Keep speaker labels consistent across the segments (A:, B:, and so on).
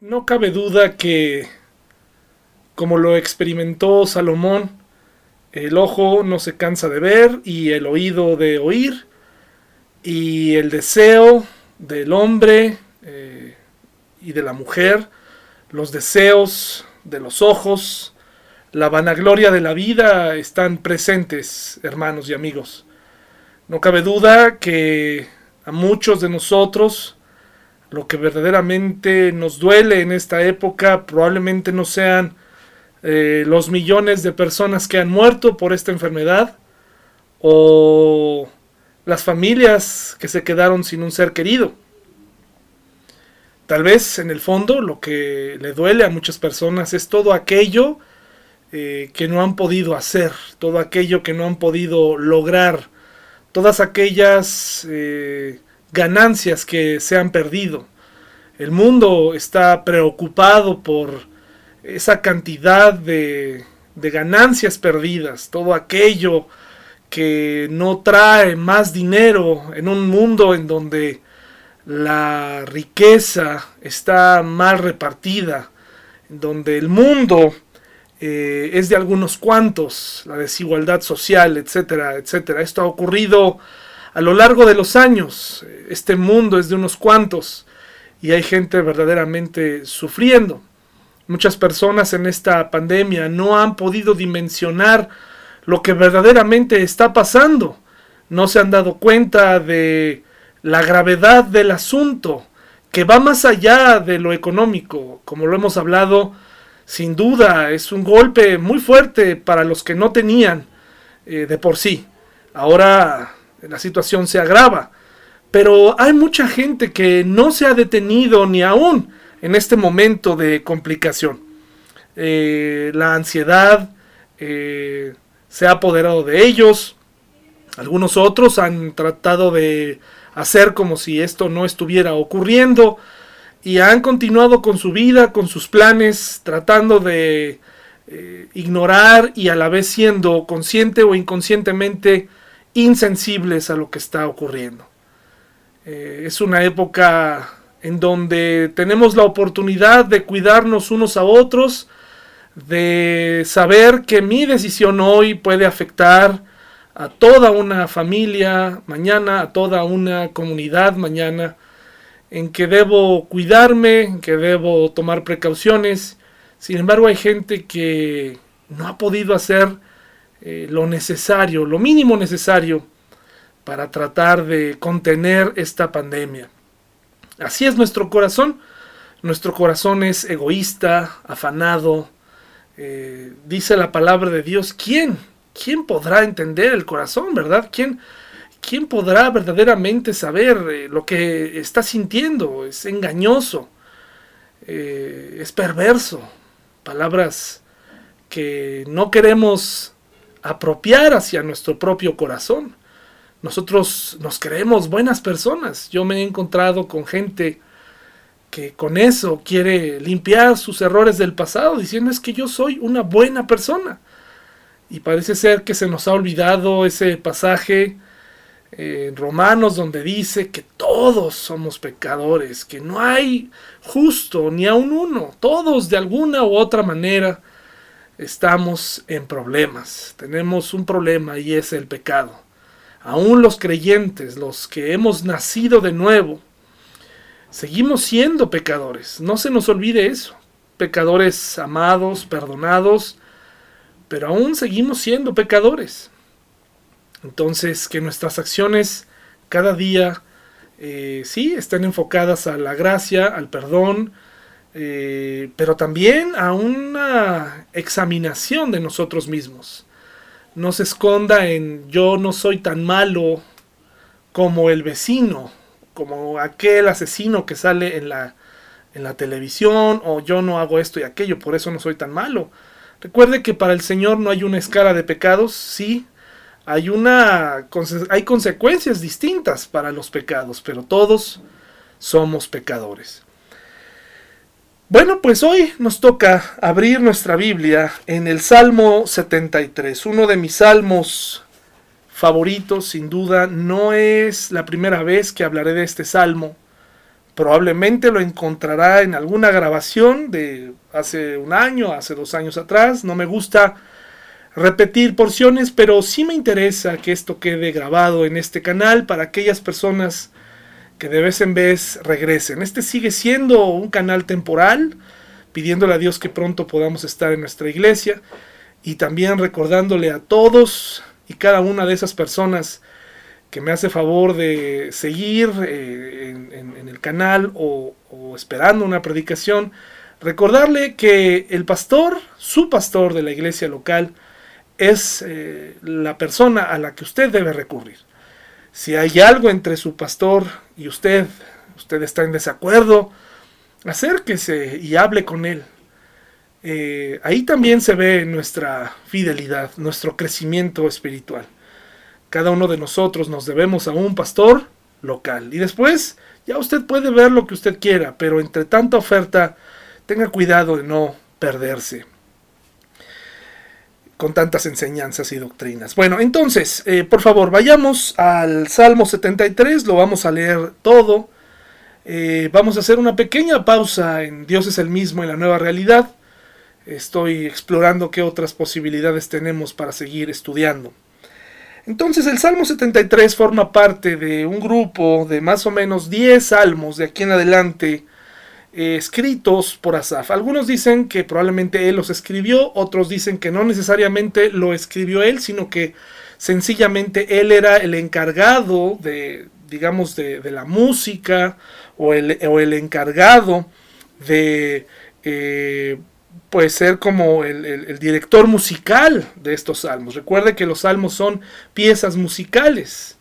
A: No cabe duda que, como lo experimentó Salomón, el ojo no se cansa de ver y el oído de oír y el deseo del hombre eh, y de la mujer, los deseos de los ojos, la vanagloria de la vida están presentes, hermanos y amigos. No cabe duda que a muchos de nosotros lo que verdaderamente nos duele en esta época probablemente no sean eh, los millones de personas que han muerto por esta enfermedad o las familias que se quedaron sin un ser querido. Tal vez en el fondo lo que le duele a muchas personas es todo aquello eh, que no han podido hacer, todo aquello que no han podido lograr, todas aquellas eh, ganancias que se han perdido. El mundo está preocupado por esa cantidad de, ganancias perdidas, todo aquello que no trae más dinero en un mundo en donde la riqueza está mal repartida, en donde el mundo eh, es de algunos cuantos, la desigualdad social, etcétera, etcétera. Esto ha ocurrido a lo largo de los años. Este mundo es de unos cuantos y hay gente verdaderamente sufriendo. Muchas personas en esta pandemia no han podido dimensionar lo que verdaderamente está pasando. No se han dado cuenta de la gravedad del asunto, que va más allá de lo económico. Como lo hemos hablado, sin duda es un golpe muy fuerte para los que no tenían eh, de por sí. Ahora la situación se agrava. Pero hay mucha gente que no se ha detenido ni aún en este momento de complicación. Eh, la ansiedad eh, se ha apoderado de ellos. Algunos otros han tratado de hacer como si esto no estuviera ocurriendo y han continuado con su vida, con sus planes, tratando de eh, ignorar y a la vez siendo consciente o inconscientemente insensibles a lo que está ocurriendo. Eh, es una época en donde tenemos la oportunidad de cuidarnos unos a otros, de saber que mi decisión hoy puede afectar a toda una familia mañana, a toda una comunidad mañana, en que debo cuidarme, en que debo tomar precauciones. Sin embargo, hay gente que no ha podido hacer eh, lo necesario, lo mínimo necesario para tratar de contener esta pandemia. Así es nuestro corazón. Nuestro corazón es egoísta, afanado. Eh, dice la palabra de Dios, ¿quién? ¿Quién podrá entender el corazón, verdad? ¿Quién, quién podrá verdaderamente saber eh, lo que está sintiendo? Es engañoso, es perverso. Palabras que no queremos apropiar hacia nuestro propio corazón. Nosotros nos creemos buenas personas. Yo me he encontrado con gente que con eso quiere limpiar sus errores del pasado, diciendo es que yo soy una buena persona. Y parece ser que se nos ha olvidado ese pasaje en Romanos donde dice que todos somos pecadores, que no hay justo ni aun uno, todos de alguna u otra manera estamos en problemas. Tenemos un problema y es el pecado. Aún los creyentes, los que hemos nacido de nuevo, seguimos siendo pecadores. No se nos olvide eso. Pecadores amados, perdonados, pero aún seguimos siendo pecadores. Entonces, que nuestras acciones cada día, eh, sí, estén enfocadas a la gracia, al perdón, eh, pero también a una examinación de nosotros mismos. No se esconda en yo no soy tan malo como el vecino, como aquel asesino que sale en la, en la televisión, o yo no hago esto y aquello, por eso no soy tan malo. Recuerde que para el Señor no hay una escala de pecados, sí, hay una hay consecuencias distintas para los pecados, pero todos somos pecadores. Bueno, pues hoy nos toca abrir nuestra Biblia en el Salmo 73, uno de mis salmos favoritos, sin duda. No es la primera vez que hablaré de este salmo, Probablemente lo encontrará en alguna grabación de hace un año, hace dos años atrás. No me gusta repetir porciones, pero sí me interesa que esto quede grabado en este canal para aquellas personas que de vez en vez regresen. Este sigue siendo un canal temporal, pidiéndole a Dios que pronto podamos estar en nuestra iglesia y también recordándole a todos y cada una de esas personas que me hace favor de seguir eh, en, el canal o, esperando una predicación, recordarle que el pastor, su pastor de la iglesia local, es eh, la persona a la que usted debe recurrir. Si hay algo entre su pastor y usted, usted está en desacuerdo, acérquese y hable con él. Eh, ahí también se ve nuestra fidelidad, nuestro crecimiento espiritual. Cada uno de nosotros nos debemos a un pastor local. Y después ya usted puede ver lo que usted quiera, pero entre tanta oferta, tenga cuidado de no perderse con tantas enseñanzas y doctrinas. Bueno, entonces, eh, por favor, vayamos al Salmo 73, lo vamos a leer todo. Eh, vamos a hacer una pequeña pausa en Dios es el mismo en la nueva realidad. Estoy explorando qué otras posibilidades tenemos para seguir estudiando. Entonces el Salmo 73 forma parte de un grupo de más o menos 10 salmos de aquí en adelante eh, escritos por Asaf. Algunos dicen que probablemente él los escribió, otros dicen que no necesariamente lo escribió él, sino que sencillamente él era el encargado de, digamos, de, la música o el, encargado de... Eh, puede ser como el, director musical de estos salmos. Recuerde que los salmos son piezas musicales.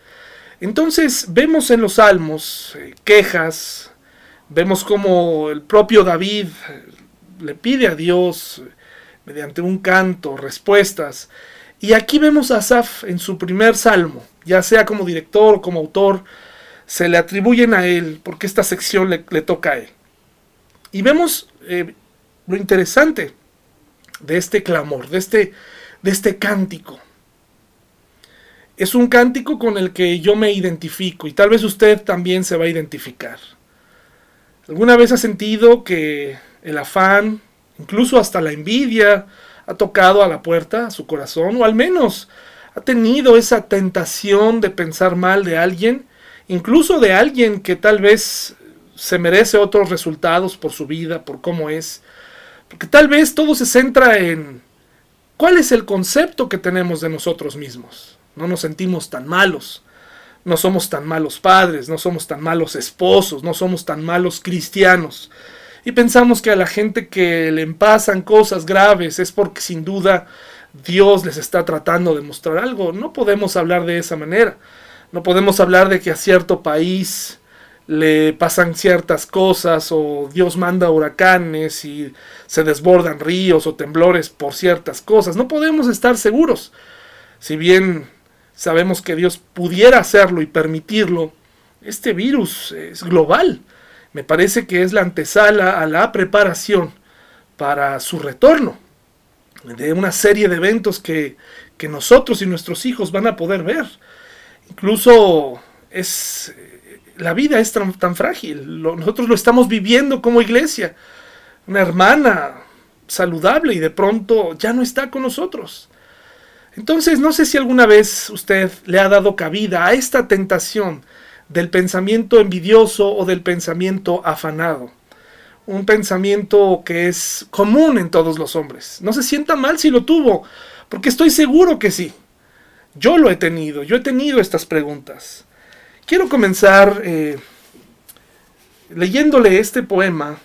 A: Entonces vemos en los salmos eh, quejas, vemos como el propio David eh, le pide a Dios eh, mediante un canto respuestas. Y aquí vemos a Asaf en su primer salmo, ya sea como director o como autor, se le atribuyen a él porque esta sección le, toca a él. Y vemos lo interesante de este clamor, de este, de este cántico. Es un cántico con el que yo me identifico y tal vez usted también se va a identificar. ¿Alguna vez ha sentido que el afán, incluso hasta la envidia, ha tocado a la puerta, a su corazón, o al menos ha tenido esa tentación de pensar mal de alguien, incluso de alguien que tal vez se merece otros resultados por su vida, por cómo es, porque tal vez todo se centra en cuál es el concepto que tenemos de nosotros mismos. No nos sentimos tan malos, no somos tan malos padres, no somos tan malos esposos, no somos tan malos cristianos. Y pensamos que a la gente que le pasan cosas graves es porque sin duda Dios les está tratando de mostrar algo. No podemos hablar de esa manera. No podemos hablar de que a cierto país le pasan ciertas cosas o Dios manda huracanes y se desbordan ríos o temblores por ciertas cosas. No podemos estar seguros. Si bien sabemos que Dios pudiera hacerlo y permitirlo, este virus es global. Me parece que es la antesala a la preparación para su retorno de una serie de eventos que, que nosotros y nuestros hijos van a poder ver. Incluso es la vida es tan, frágil. nosotros lo estamos viviendo como iglesia. Una hermana saludable y de pronto ya no está con nosotros. Entonces, no sé si alguna vez usted le ha dado cabida a esta tentación del pensamiento envidioso o del pensamiento afanado. Un pensamiento que es común en todos los hombres. No se sienta mal si lo tuvo, porque estoy seguro que sí. Yo lo he tenido, yo he tenido estas preguntas. Quiero comenzar eh, leyéndole este poema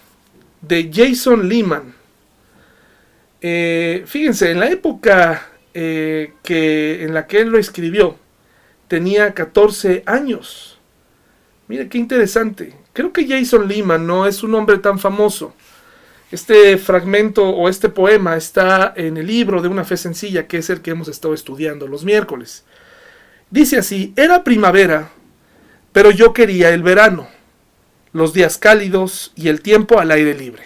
A: de Jason Lehman. Eh, fíjense, en la época eh, que, en la que él lo escribió, tenía 14 años. Mire qué interesante. Creo que Jason Lehman no es un hombre tan famoso. Este fragmento o este poema está en el libro de una fe sencilla, que es el que hemos estado estudiando los miércoles. Dice así, era primavera pero yo quería el verano, los días cálidos y el tiempo al aire libre.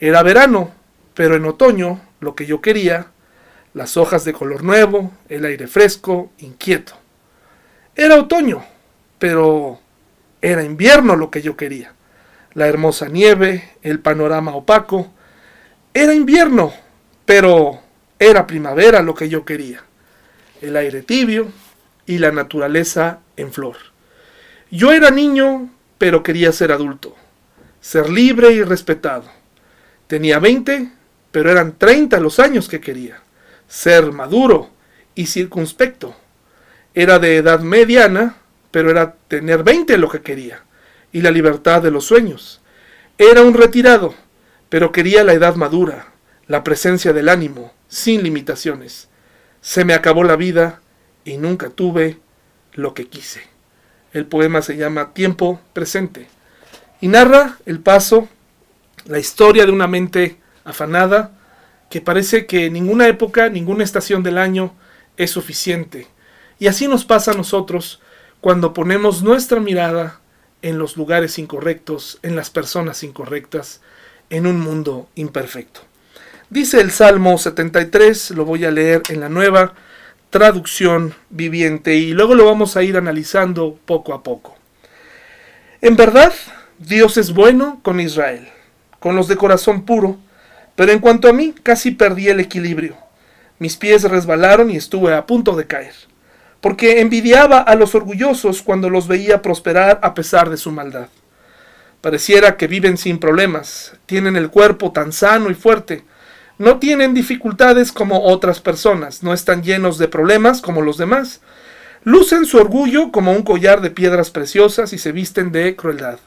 A: Era verano, pero en otoño lo que yo quería, las hojas de color nuevo, el aire fresco, inquieto. Era otoño, pero era invierno lo que yo quería. la hermosa nieve, el panorama opaco. Era invierno, pero era primavera lo que yo quería. El aire tibio y la naturaleza en flor. Yo era niño, pero quería ser adulto, ser libre y respetado. Tenía 20, pero eran 30 los años que quería. Ser maduro y circunspecto. Era de edad mediana, pero era tener 20 lo que quería y la libertad de los sueños. Era un retirado, pero quería la edad madura, la presencia del ánimo, sin limitaciones. Se me acabó la vida y nunca tuve lo que quise. El poema se llama Tiempo Presente y narra el paso, la historia de una mente afanada que parece que ninguna época, ninguna estación del año es suficiente. Y así nos pasa a nosotros cuando ponemos nuestra mirada en los lugares incorrectos, en las personas incorrectas, en un mundo imperfecto. Dice el Salmo 73, lo voy a leer en la nueva traducción viviente y luego lo vamos a ir analizando poco a poco. En verdad, Dios es bueno con Israel, con los de corazón puro, pero en cuanto a mí, casi perdí el equilibrio. Mis pies resbalaron y estuve a punto de caer porque envidiaba a los orgullosos cuando los veía prosperar a pesar de su maldad. Pareciera que viven sin problemas, tienen el cuerpo tan sano y fuerte, no tienen dificultades como otras personas, no están llenos de problemas como los demás, lucen su orgullo como un collar de piedras preciosas y se visten de crueldad.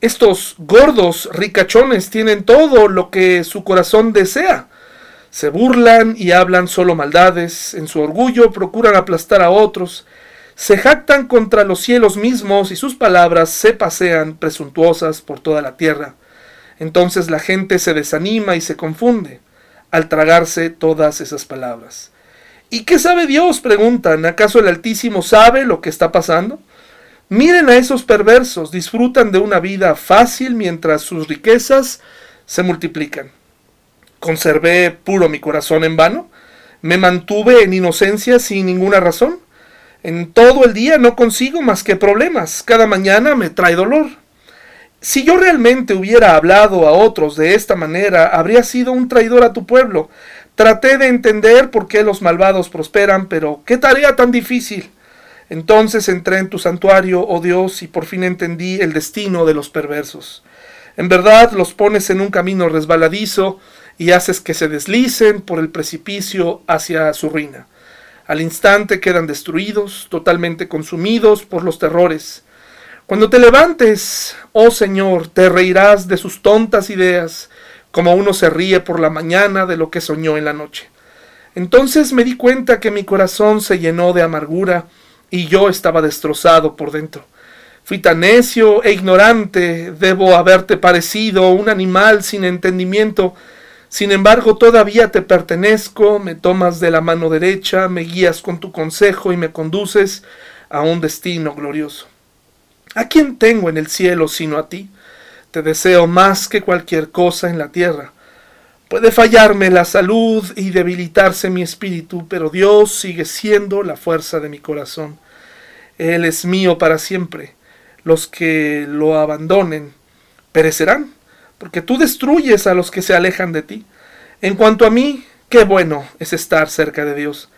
A: Estos gordos ricachones tienen todo lo que su corazón desea, se burlan y hablan solo maldades, en su orgullo procuran aplastar a otros, se jactan contra los cielos mismos y sus palabras se pasean presuntuosas por toda la tierra. Entonces la gente se desanima y se confunde al tragarse todas esas palabras. ¿Y qué sabe Dios? preguntan. ¿Acaso el Altísimo sabe lo que está pasando? Miren a esos perversos, disfrutan de una vida fácil mientras sus riquezas se multiplican. ¿Conservé puro mi corazón en vano? ¿Me mantuve en inocencia sin ninguna razón? En todo el día no consigo más que problemas. Cada mañana me trae dolor. Si yo realmente hubiera hablado a otros de esta manera, habría sido un traidor a tu pueblo. Traté de entender por qué los malvados prosperan, pero qué tarea tan difícil. Entonces entré en tu santuario, oh Dios, y por fin entendí el destino de los perversos. En verdad los pones en un camino resbaladizo, y haces que se deslicen por el precipicio hacia su ruina. Al instante quedan destruidos, totalmente consumidos por los terrores. Cuando te levantes, oh Señor, te reirás de sus tontas ideas, como uno se ríe por la mañana de lo que soñó en la noche. Entonces me di cuenta que mi corazón se llenó de amargura y yo estaba destrozado por dentro. Fui tan necio e ignorante, debo haberte parecido un animal sin entendimiento, sin embargo, todavía te pertenezco, me tomas de la mano derecha, me guías con tu consejo y me conduces a un destino glorioso. ¿A quién tengo en el cielo sino a ti? Te deseo más que cualquier cosa en la tierra. Puede fallarme la salud y debilitarse mi espíritu, pero Dios sigue siendo la fuerza de mi corazón. Él es mío para siempre. Los que lo abandonen perecerán porque tú destruyes a los que se alejan de ti. En cuanto a mí, qué bueno es estar cerca de Dios.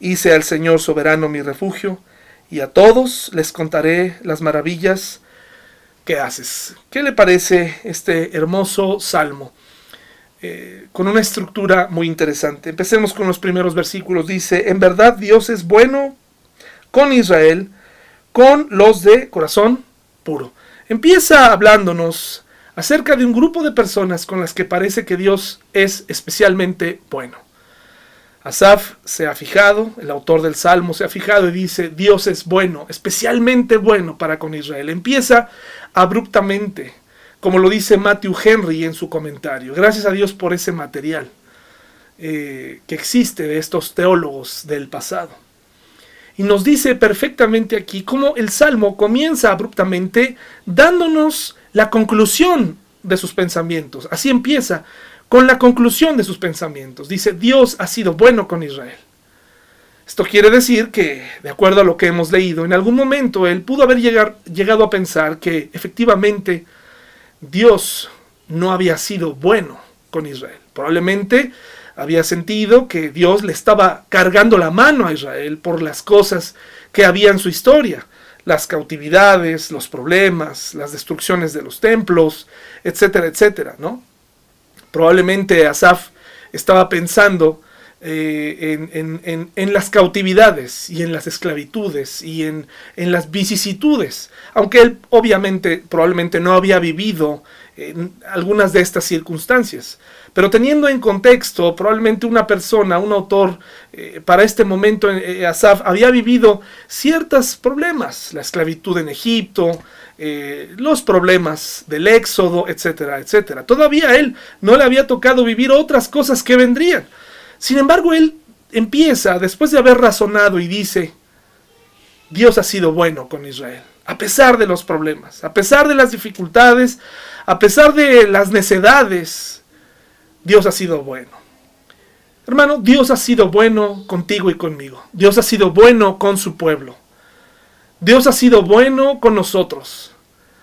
A: Hice al Señor soberano mi refugio, y a todos les contaré las maravillas que haces. ¿Qué le parece este hermoso salmo? Eh, con una estructura muy interesante. Empecemos con los primeros versículos. Dice, en verdad Dios es bueno con Israel, con los de corazón puro. Empieza hablándonos acerca de un grupo de personas con las que parece que Dios es especialmente bueno. Asaf se ha fijado, el autor del Salmo se ha fijado y dice, Dios es bueno, especialmente bueno para con Israel. Empieza abruptamente, como lo dice Matthew Henry en su comentario. Gracias a Dios por ese material eh, que existe de estos teólogos del pasado. Y nos dice perfectamente aquí cómo el Salmo comienza abruptamente dándonos la conclusión de sus pensamientos. Así empieza, con la conclusión de sus pensamientos. Dice, Dios ha sido bueno con Israel. Esto quiere decir que, de acuerdo a lo que hemos leído, en algún momento él pudo haber llegado a pensar que efectivamente Dios no había sido bueno con Israel. Probablemente había sentido que Dios le estaba cargando la mano a Israel por las cosas que había en su historia, las cautividades, los problemas, las destrucciones de los templos, etcétera, etcétera, ¿no? Probablemente Asaf estaba pensando eh, en, las cautividades y en las esclavitudes y en, las vicisitudes, aunque él obviamente probablemente no había vivido en algunas de estas circunstancias. Pero teniendo en contexto, probablemente una persona, un autor, eh, para este momento, eh, Asaf, había vivido ciertos problemas, la esclavitud en Egipto, los problemas del éxodo, etcétera, etcétera. Todavía él no le había tocado vivir otras cosas que vendrían. Sin embargo, él empieza, después de haber razonado, y dice, Dios ha sido bueno con Israel, a pesar de los problemas, a pesar de las dificultades, a pesar de las necedades, Dios ha sido bueno. Hermano, Dios ha sido bueno contigo y conmigo. Dios ha sido bueno con su pueblo. Dios ha sido bueno con nosotros.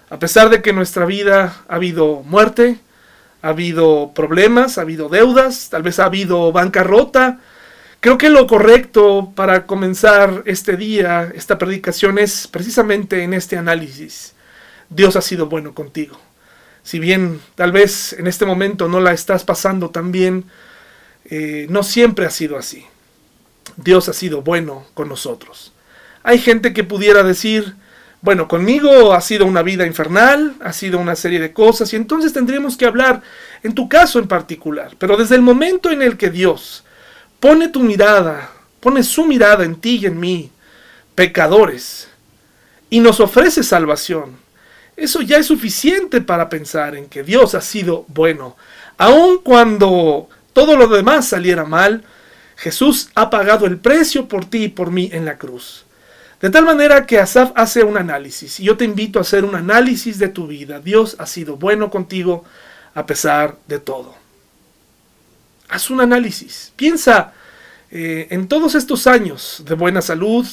A: A pesar de que en nuestra vida ha habido muerte, ha habido problemas, ha habido deudas, tal vez ha habido bancarrota. Creo que lo correcto para comenzar este día, esta predicación, es precisamente en este análisis. Dios ha sido bueno contigo. Si bien tal vez en este momento no la estás pasando tan bien, eh, no siempre ha sido así. Dios ha sido bueno con nosotros. Hay gente que pudiera decir, bueno, conmigo ha sido una vida infernal, ha sido una serie de cosas, y entonces tendríamos que hablar en tu caso en particular. Pero desde el momento en el que Dios pone tu mirada, pone su mirada en ti y en mí, pecadores, y nos ofrece salvación, eso ya es suficiente para pensar en que Dios ha sido bueno. Aun cuando todo lo demás saliera mal, Jesús ha pagado el precio por ti y por mí en la cruz. De tal manera que Asaf hace un análisis. Y yo te invito a hacer un análisis de tu vida. Dios ha sido bueno contigo a pesar de todo. Haz un análisis. Piensa eh, en todos estos años de buena salud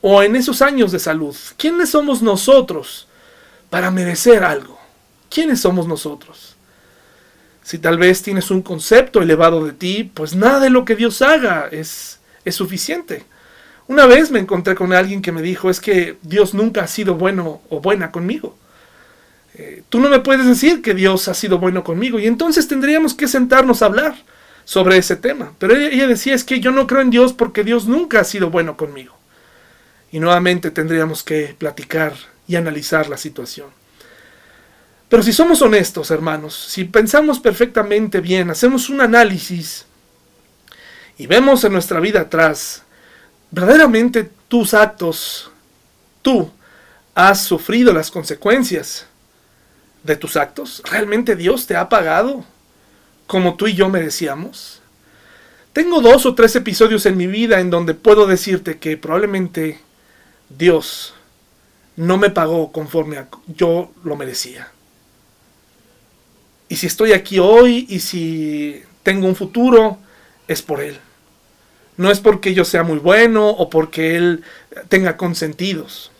A: o en esos años de salud. ¿Quiénes somos nosotros para merecer algo? ¿Quiénes somos nosotros? Si tal vez tienes un concepto elevado de ti, pues nada de lo que Dios haga es, es suficiente. Una vez me encontré con alguien que me dijo, es que Dios nunca ha sido bueno o buena conmigo. Eh, tú no me puedes decir que Dios ha sido bueno conmigo y entonces tendríamos que sentarnos a hablar sobre ese tema. Pero ella, ella decía, es que yo no creo en Dios porque Dios nunca ha sido bueno conmigo. Y nuevamente tendríamos que platicar y analizar la situación. Pero si somos honestos, hermanos, si pensamos perfectamente bien, hacemos un análisis y vemos en nuestra vida atrás verdaderamente tus actos, tú has sufrido las consecuencias de tus actos. ¿Realmente Dios te ha pagado como tú y yo merecíamos? Tengo dos o tres episodios en mi vida en donde puedo decirte que probablemente Dios no me pagó conforme a yo lo merecía. Y si estoy aquí hoy y si tengo un futuro, es por Él. No es porque yo sea muy bueno o porque Él tenga consentidos.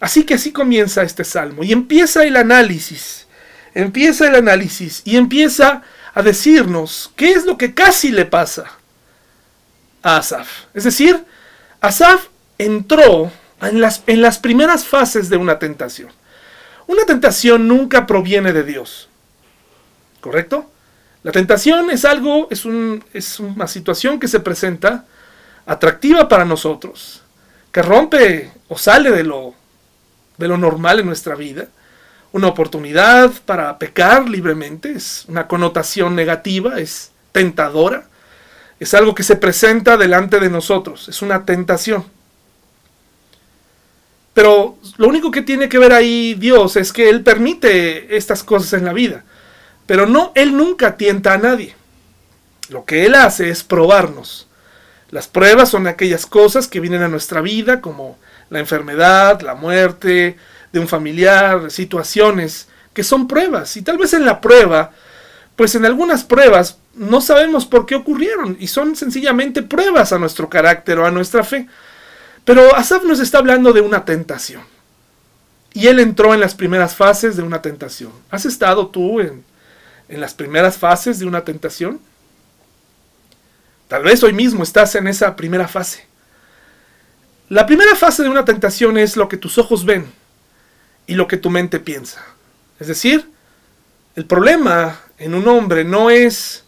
A: Así que así comienza este salmo y empieza el análisis, empieza el análisis y empieza a decirnos qué es lo que casi le pasa a Asaf. Es decir, Asaf entró en las, en las primeras fases de una tentación. Una tentación nunca proviene de Dios. ¿Correcto? La tentación es algo, es, un, es una situación que se presenta atractiva para nosotros, que rompe o sale de lo, de lo normal en nuestra vida. Una oportunidad para pecar libremente, es una connotación negativa, es tentadora, es algo que se presenta delante de nosotros, es una tentación. Pero lo único que tiene que ver ahí Dios es que Él permite estas cosas en la vida. Pero no, Él nunca tienta a nadie. Lo que Él hace es probarnos. Las pruebas son aquellas cosas que vienen a nuestra vida, como la enfermedad, la muerte de un familiar, situaciones que son pruebas. Y tal vez en la prueba, pues en algunas pruebas no sabemos por qué ocurrieron y son sencillamente pruebas a nuestro carácter o a nuestra fe. Pero Asaf nos está hablando de una tentación. y él entró en las primeras fases de una tentación. ¿Has estado tú en, en las primeras fases de una tentación? Tal vez hoy mismo estás en esa primera fase. La primera fase de una tentación es lo que tus ojos ven y lo que tu mente piensa. Es decir, el problema en un hombre no es...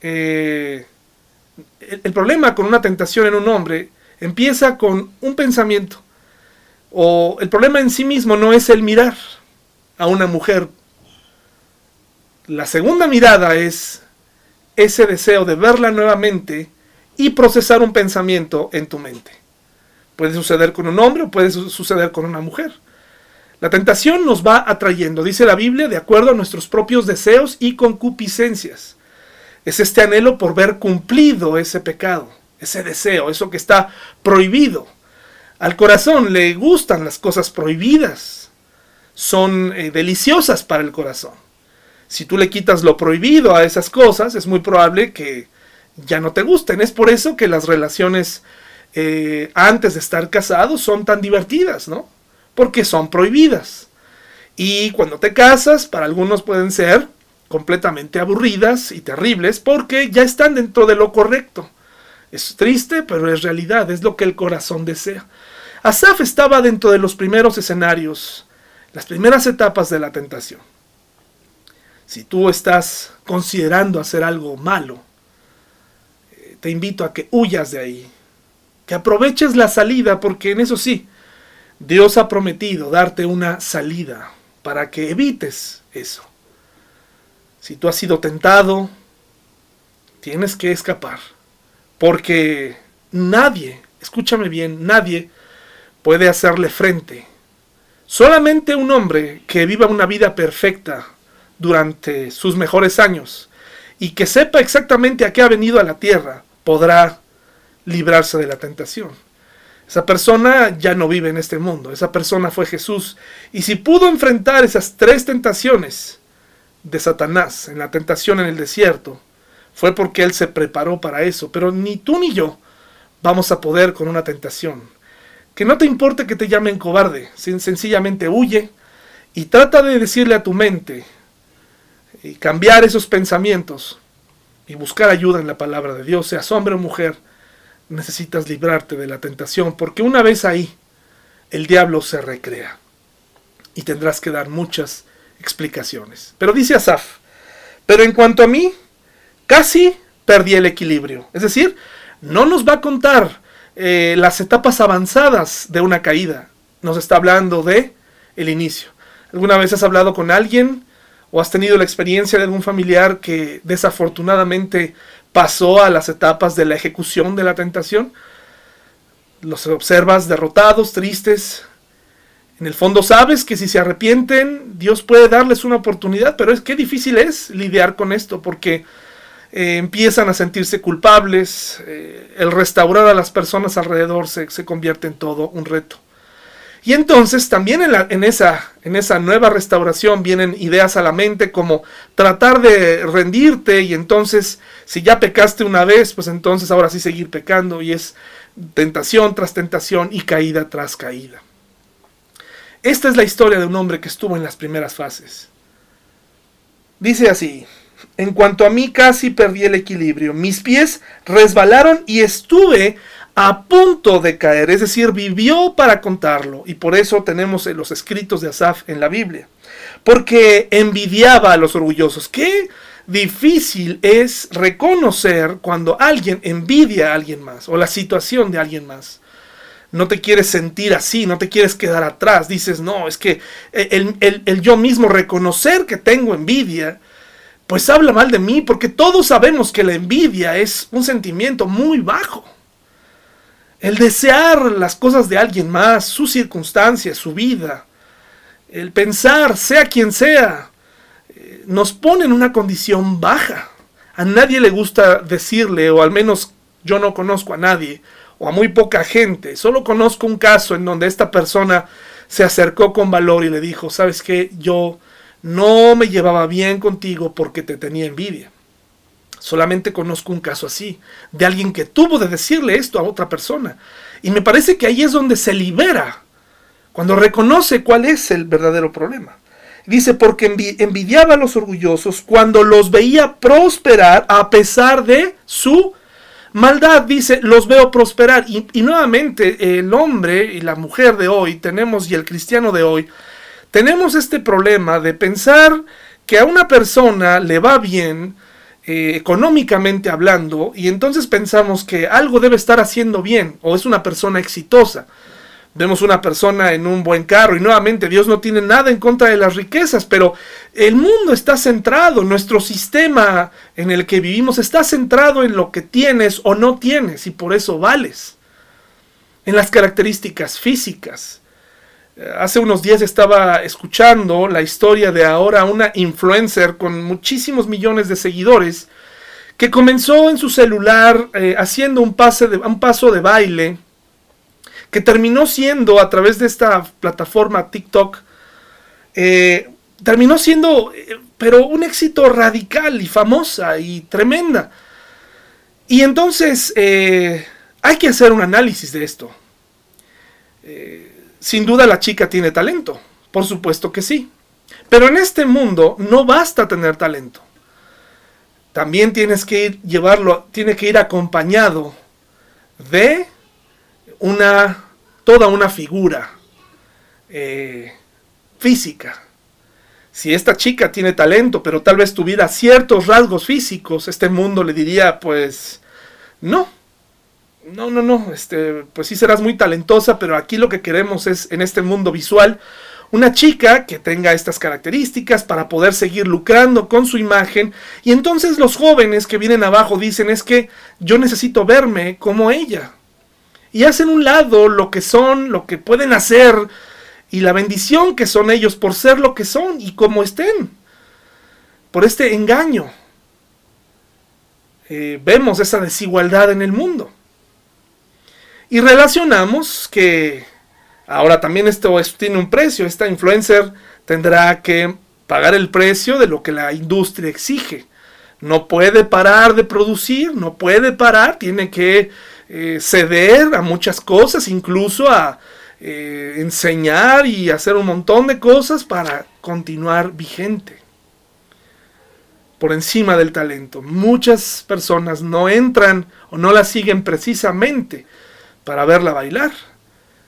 A: Eh, el problema con una tentación en un hombre empieza con un pensamiento. O el problema en sí mismo no es el mirar a una mujer. La segunda mirada es ese deseo de verla nuevamente y procesar un pensamiento en tu mente. Puede suceder con un hombre o puede suceder con una mujer. La tentación nos va atrayendo, dice la Biblia, de acuerdo a nuestros propios deseos y concupiscencias. Es este anhelo por ver cumplido ese pecado, ese deseo, eso que está prohibido. Al corazón le gustan las cosas prohibidas, son eh, deliciosas para el corazón. Si tú le quitas lo prohibido a esas cosas, es muy probable que ya no te gusten. Es por eso que las relaciones eh, antes de estar casados son tan divertidas, ¿no? Porque son prohibidas. Y cuando te casas, para algunos pueden ser completamente aburridas y terribles porque ya están dentro de lo correcto. Es triste, pero es realidad, es lo que el corazón desea. Asaf estaba dentro de los primeros escenarios, las primeras etapas de la tentación. Si tú estás considerando hacer algo malo, eh, te invito a que huyas de ahí, que aproveches la salida, porque en eso sí, Dios ha prometido darte una salida para que evites eso. Si tú has sido tentado, tienes que escapar, porque nadie, escúchame bien, nadie puede hacerle frente. Solamente un hombre que viva una vida perfecta durante sus mejores años y que sepa exactamente a qué ha venido a la tierra podrá librarse de la tentación. Esa persona ya no vive en este mundo, esa persona fue Jesús. Y si pudo enfrentar esas tres tentaciones de Satanás en la tentación en el desierto, fue porque Él se preparó para eso. Pero ni tú ni yo vamos a poder con una tentación. Que no te importe que te llamen cobarde, sencillamente huye y trata de decirle a tu mente y cambiar esos pensamientos y buscar ayuda en la palabra de Dios, seas hombre o mujer, necesitas librarte de la tentación, porque una vez ahí, el diablo se recrea y tendrás que dar muchas explicaciones. Pero dice Asaf, pero en cuanto a mí, casi perdí el equilibrio. Es decir, no nos va a contar eh, las etapas avanzadas de una caída. Nos está hablando de el inicio. ¿Alguna vez has hablado con alguien o has tenido la experiencia de algún familiar que desafortunadamente pasó a las etapas de la ejecución de la tentación? Los observas derrotados, tristes. En el fondo sabes que si se arrepienten, Dios puede darles una oportunidad, pero es que difícil es lidiar con esto porque eh, empiezan a sentirse culpables, eh, el restaurar a las personas alrededor se, convierte en todo un reto. Y entonces también en, esa, en esa nueva restauración vienen ideas a la mente como tratar de rendirte y entonces si ya pecaste una vez, pues entonces ahora sí seguir pecando y es tentación tras tentación y caída tras caída. Esta es la historia de un hombre que estuvo en las primeras fases. Dice así, en cuanto a mí casi perdí el equilibrio. Mis pies resbalaron y estuve a punto de caer, es decir, vivió para contarlo. Y por eso tenemos los escritos de Asaf en la Biblia. Porque envidiaba a los orgullosos. Qué difícil es reconocer cuando alguien envidia a alguien más o la situación de alguien más. No te quieres sentir así, no te quieres quedar atrás. Dices, no, es que el, el yo mismo reconocer que tengo envidia pues habla mal de mí, porque todos sabemos que la envidia es un sentimiento muy bajo. El desear las cosas de alguien más, sus circunstancias, su vida, el pensar, sea quien sea, eh, nos pone en una condición baja. A nadie le gusta decirle, o al menos yo no conozco a nadie, o a muy poca gente. Solo conozco un caso en donde esta persona se acercó con valor y le dijo, sabes qué, yo no me llevaba bien contigo porque te tenía envidia. Solamente conozco un caso así, de alguien que tuvo de decirle esto a otra persona. Y me parece que ahí es donde se libera cuando reconoce cuál es el verdadero problema. Dice, porque envidiaba a los orgullosos cuando los veía prosperar a pesar de su maldad. Dice, los veo prosperar. Y, y, nuevamente, el hombre y la mujer de hoy tenemos, y el cristiano de hoy, tenemos este problema de pensar que a una persona le va bien, eh, económicamente hablando, y entonces pensamos que algo debe estar haciendo bien, o es una persona exitosa. Vemos una persona en un buen carro y nuevamente Dios no tiene nada en contra de las riquezas, pero el mundo está centrado, nuestro sistema en el que vivimos está centrado en lo que tienes o no tienes y por eso vales, en las características físicas. Hace unos días estaba escuchando la historia de ahora una influencer con muchísimos millones de seguidores que comenzó en su celular eh, haciendo un, pase de, un paso de baile que terminó siendo a través de esta plataforma TikTok, eh, terminó siendo, eh, pero un éxito radical y famosa y tremenda. Y entonces hay que hacer un análisis de esto. Sin duda la chica tiene talento, por supuesto que sí. Pero en este mundo no basta tener talento. También tienes que ir, llevarlo, tiene que ir acompañado de una, toda una figura eh, física. Si esta chica tiene talento, pero tal vez tuviera ciertos rasgos físicos, este mundo le diría, pues, no, no, no, no, este, pues sí serás muy talentosa, pero aquí lo que queremos es en este mundo visual una chica que tenga estas características para poder seguir lucrando con su imagen y entonces los jóvenes que vienen abajo dicen es que yo necesito verme como ella y hacen un lado lo que son, lo que pueden hacer y la bendición que son ellos por ser lo que son y como estén, por este engaño. Eh, vemos esa desigualdad en el mundo. Y relacionamos que ahora también esto, tiene un precio. Esta influencer tendrá que pagar el precio de lo que la industria exige. No puede parar de producir, no puede parar, tiene que eh, ceder a muchas cosas, incluso a eh, enseñar y hacer un montón de cosas para continuar vigente. Por encima del talento. Muchas personas no entran o no la siguen precisamente para verla bailar,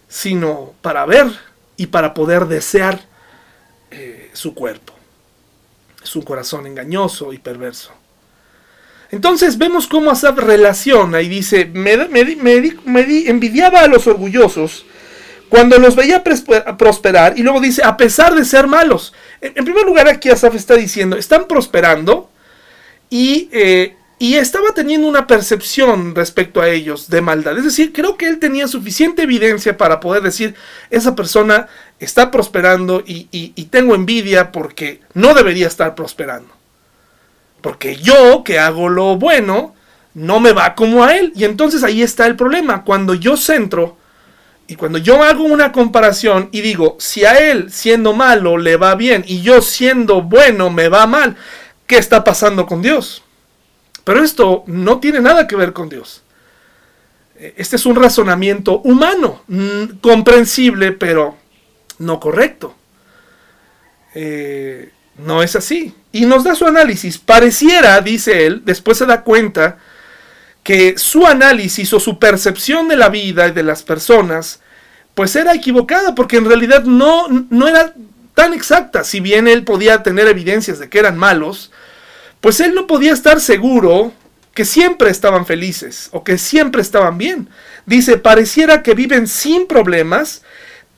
A: sino para ver y para poder desear eh, su cuerpo. Es un corazón engañoso y perverso. Entonces vemos cómo Asaf relaciona y dice, me, envidiaba a los orgullosos cuando los veía prosperar y luego dice, a pesar de ser malos. En, primer lugar aquí Asaf está diciendo, están prosperando y eh, y estaba teniendo una percepción respecto a ellos de maldad. Es decir, creo que él tenía suficiente evidencia para poder decir, esa persona está prosperando y, tengo envidia porque no debería estar prosperando. Porque yo, que hago lo bueno, no me va como a él. Y entonces ahí está el problema. Cuando yo centro y cuando yo hago una comparación y digo, si a él siendo malo le va bien y yo siendo bueno me va mal, ¿qué está pasando con Dios? Pero esto no tiene nada que ver con Dios. Este es un razonamiento humano, mm, comprensible, pero no correcto. Eh, no es así. Y nos da su análisis. Pareciera, dice él, después se da cuenta que su análisis o su percepción de la vida y de las personas, pues era equivocada, porque en realidad no, no era tan exacta. Si bien él podía tener evidencias de que eran malos, pues él no podía estar seguro que siempre estaban felices o que siempre estaban bien. Dice, pareciera que viven sin problemas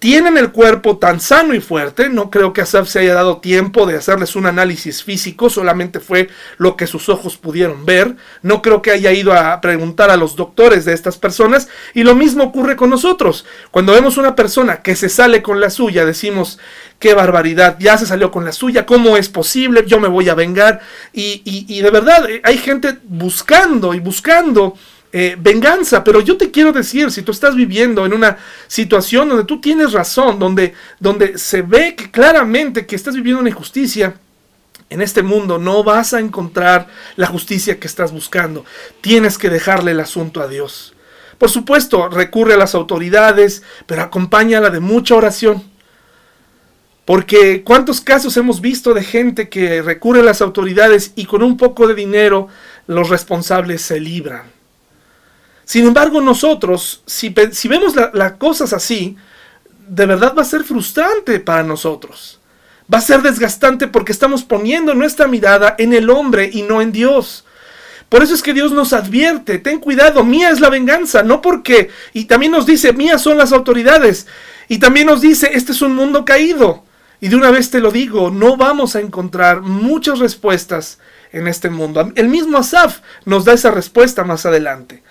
A: tienen el cuerpo tan sano y fuerte, no creo que Asaf se haya dado tiempo de hacerles un análisis físico, solamente fue lo que sus ojos pudieron ver, no creo que haya ido a preguntar a los doctores de estas personas, y lo mismo ocurre con nosotros. Cuando vemos una persona que se sale con la suya, decimos, qué barbaridad, ya se salió con la suya, ¿cómo es posible? Yo me voy a vengar, y, y de verdad eh, hay gente buscando y buscando eh, venganza, pero yo te quiero decir, si tú estás viviendo en una situación donde tú tienes razón, donde, donde se ve que claramente que estás viviendo una injusticia, en este mundo no vas a encontrar la justicia que estás buscando. Tienes que dejarle el asunto a Dios. Por supuesto, recurre a las autoridades, pero acompáñala de mucha oración. Porque cuántos casos hemos visto de gente que recurre a las autoridades y con un poco de dinero los responsables se libran. Sin embargo, nosotros, si, vemos las cosas así, de verdad va a ser frustrante para nosotros. Va a ser desgastante porque estamos poniendo nuestra mirada en el hombre y no en Dios. Por eso es que Dios nos advierte, ten cuidado, mía es la venganza, no porque, y también nos dice, mías son las autoridades, y también nos dice, este es un mundo caído. Y de una vez te lo digo, no vamos a encontrar muchas respuestas en este mundo. El mismo Asaf nos da esa respuesta más adelante.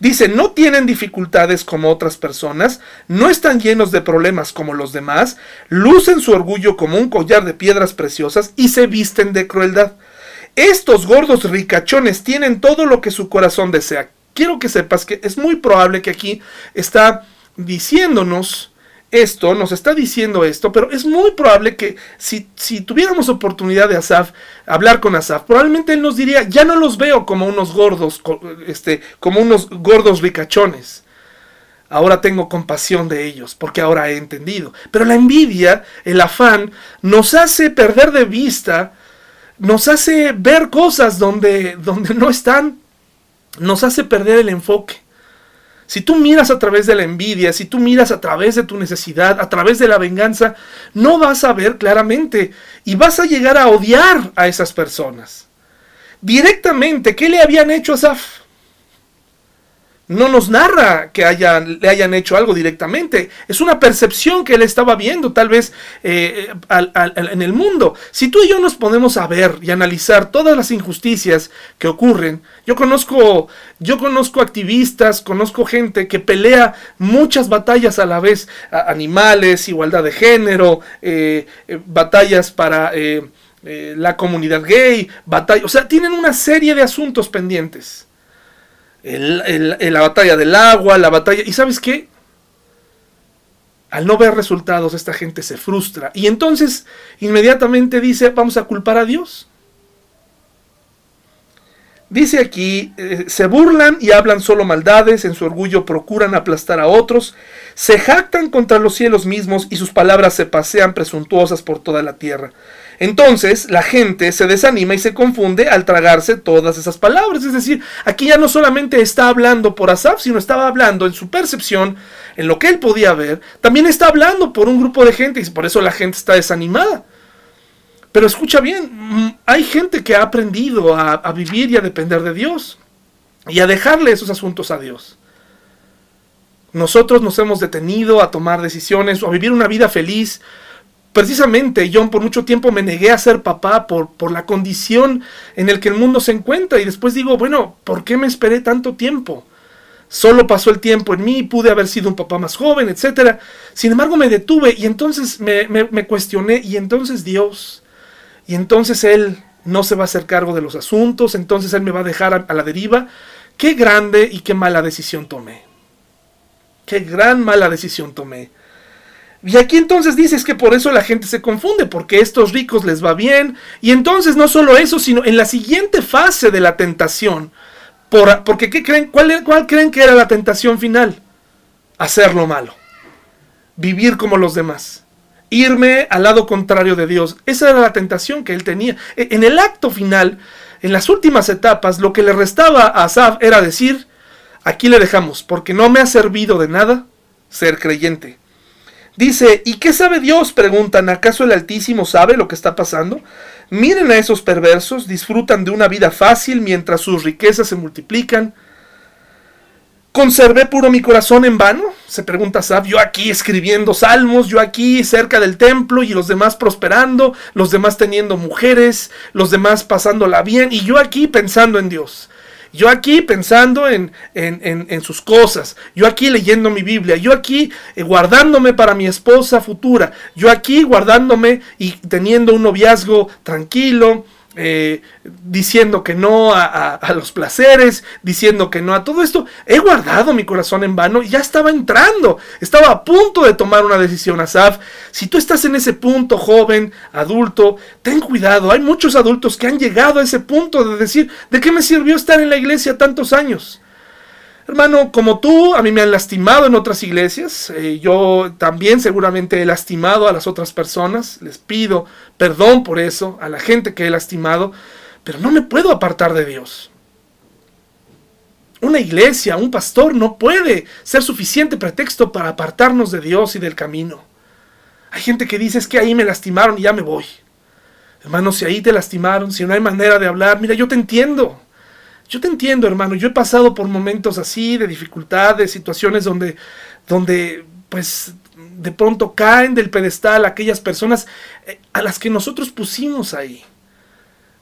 A: Dice, no tienen dificultades como otras personas, no están llenos de problemas como los demás, lucen su orgullo como un collar de piedras preciosas y se visten de crueldad. Estos gordos ricachones tienen todo lo que su corazón desea. Quiero que sepas que es muy probable que aquí está diciéndonos esto, nos está diciendo esto, pero es muy probable que si, si, tuviéramos oportunidad de Asaf, hablar con Asaf, probablemente él nos diría, ya no los veo como unos gordos, este, como unos gordos ricachones. Ahora tengo compasión de ellos, porque ahora he entendido. Pero la envidia, el afán, nos hace perder de vista, nos hace ver cosas donde, donde no están, nos hace perder el enfoque. Si tú miras a través de la envidia, si tú miras a través de tu necesidad, a través de la venganza, no vas a ver claramente y vas a llegar a odiar a esas personas. Directamente, ¿qué le habían hecho a Saf? No nos narra que le hayan hecho algo directamente. Es una percepción que él estaba viendo tal vez eh, en el mundo. Si tú y yo nos ponemos a ver y analizar todas las injusticias que ocurren, yo conozco, yo conozco activistas, conozco gente que pelea muchas batallas a la vez, animales, igualdad de género, eh, eh, batallas para... la comunidad gay, batallas, o sea, tienen una serie de asuntos pendientes la batalla del agua, la batalla... ¿Y sabes qué? Al no ver resultados, esta gente se frustra. Y entonces inmediatamente dice, vamos a culpar a Dios. Dice aquí, eh, se burlan y hablan solo maldades, en su orgullo procuran aplastar a otros, se jactan contra los cielos mismos y sus palabras se pasean presuntuosas por toda la tierra. Entonces la gente se desanima y se confunde al tragarse todas esas palabras. Es decir, aquí ya no solamente está hablando por Asaf, sino estaba hablando en su percepción, en lo que él podía ver, también está hablando por un grupo de gente y por eso la gente está desanimada. Pero escucha bien, mm, hay gente que ha aprendido a, vivir y a depender de Dios y a dejarle esos asuntos a Dios. Nosotros nos hemos detenido a tomar decisiones o a vivir una vida feliz. Precisamente yo por mucho tiempo me negué a ser papá por, la condición en el que el mundo se encuentra y después digo, bueno, ¿por qué me esperé tanto tiempo? Solo pasó el tiempo en mí, pude haber sido un papá más joven, etc. Sin embargo me detuve y entonces me cuestioné y entonces Dios, y entonces él no se va a hacer cargo de los asuntos, entonces él me va a dejar a, la deriva. Qué grande y qué mala decisión tomé. Qué gran mala decisión tomé. Y aquí entonces dices que por eso la gente se confunde, porque a estos ricos les va bien. Y entonces no solo eso, sino en la siguiente fase de la tentación. Por, porque ¿qué creen? ¿Cuál, ¿Cuál creen que era la tentación final? Hacer lo malo. Vivir como los demás irme al lado contrario de Dios. Esa era la tentación que él tenía. E, en el acto final, en las últimas etapas, lo que le restaba a Asaf era decir, aquí le dejamos, porque no me ha servido de nada ser creyente. Dice, ¿y qué sabe Dios? Preguntan, ¿acaso el Altísimo sabe lo que está pasando? Miren a esos perversos, disfrutan de una vida fácil mientras sus riquezas se multiplican. ¿Conservé puro mi corazón en vano? Se pregunta Sab. Yo aquí escribiendo salmos, yo aquí cerca del templo y los demás prosperando, los demás teniendo mujeres, los demás pasándola bien y yo aquí pensando en Dios. Yo aquí pensando en, en, sus cosas, yo aquí leyendo mi Biblia, yo aquí eh, guardándome para mi esposa futura, yo aquí guardándome y teniendo un noviazgo tranquilo, eh, diciendo que no a, los placeres, diciendo que no a todo esto. He guardado mi corazón en vano y ya estaba entrando, estaba a punto de tomar una decisión, Asaf. Si tú estás en ese punto, joven, adulto, ten cuidado. Hay muchos adultos que han llegado a ese punto de decir, ¿de qué me sirvió estar en la iglesia tantos años? Hermano, como tú, a mí me han lastimado en otras iglesias. Eh, yo también seguramente he lastimado a las otras personas. Les pido perdón por eso, a la gente que he lastimado. Pero no me puedo apartar de Dios. Una iglesia, un pastor no puede ser suficiente pretexto para apartarnos de Dios y del camino. Hay gente que dice es que ahí me lastimaron y ya me voy. Hermano, si ahí te lastimaron, si no hay manera de hablar, mira, yo te entiendo. Yo te entiendo, hermano. Yo he pasado por momentos así, de dificultades, situaciones donde, donde, pues, de pronto caen del pedestal aquellas personas eh, a las que nosotros pusimos ahí.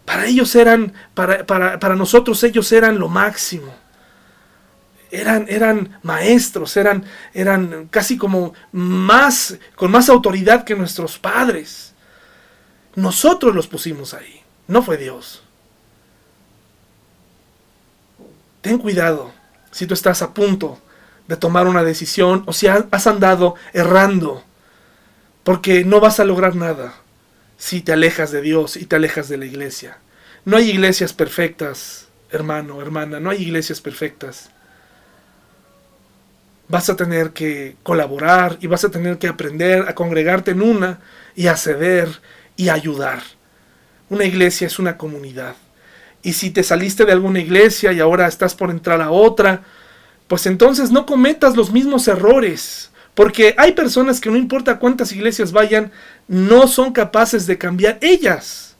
A: Para ellos eran, para, para, para nosotros ellos eran lo máximo. Eran, eran, maestros, eran, eran casi como más, con más autoridad que nuestros padres. Nosotros los pusimos ahí, no fue Dios. Ten cuidado si tú estás a punto de tomar una decisión o si has andado errando, porque no vas a lograr nada si te alejas de Dios y te alejas de la iglesia. No hay iglesias perfectas, hermano, hermana, no hay iglesias perfectas. Vas a tener que colaborar y vas a tener que aprender a congregarte en una y a ceder y ayudar. Una iglesia es una comunidad. Y si te saliste de alguna iglesia y ahora estás por entrar a otra, pues entonces no cometas los mismos errores. Porque hay personas que no importa cuántas iglesias vayan, no son capaces de cambiar ellas.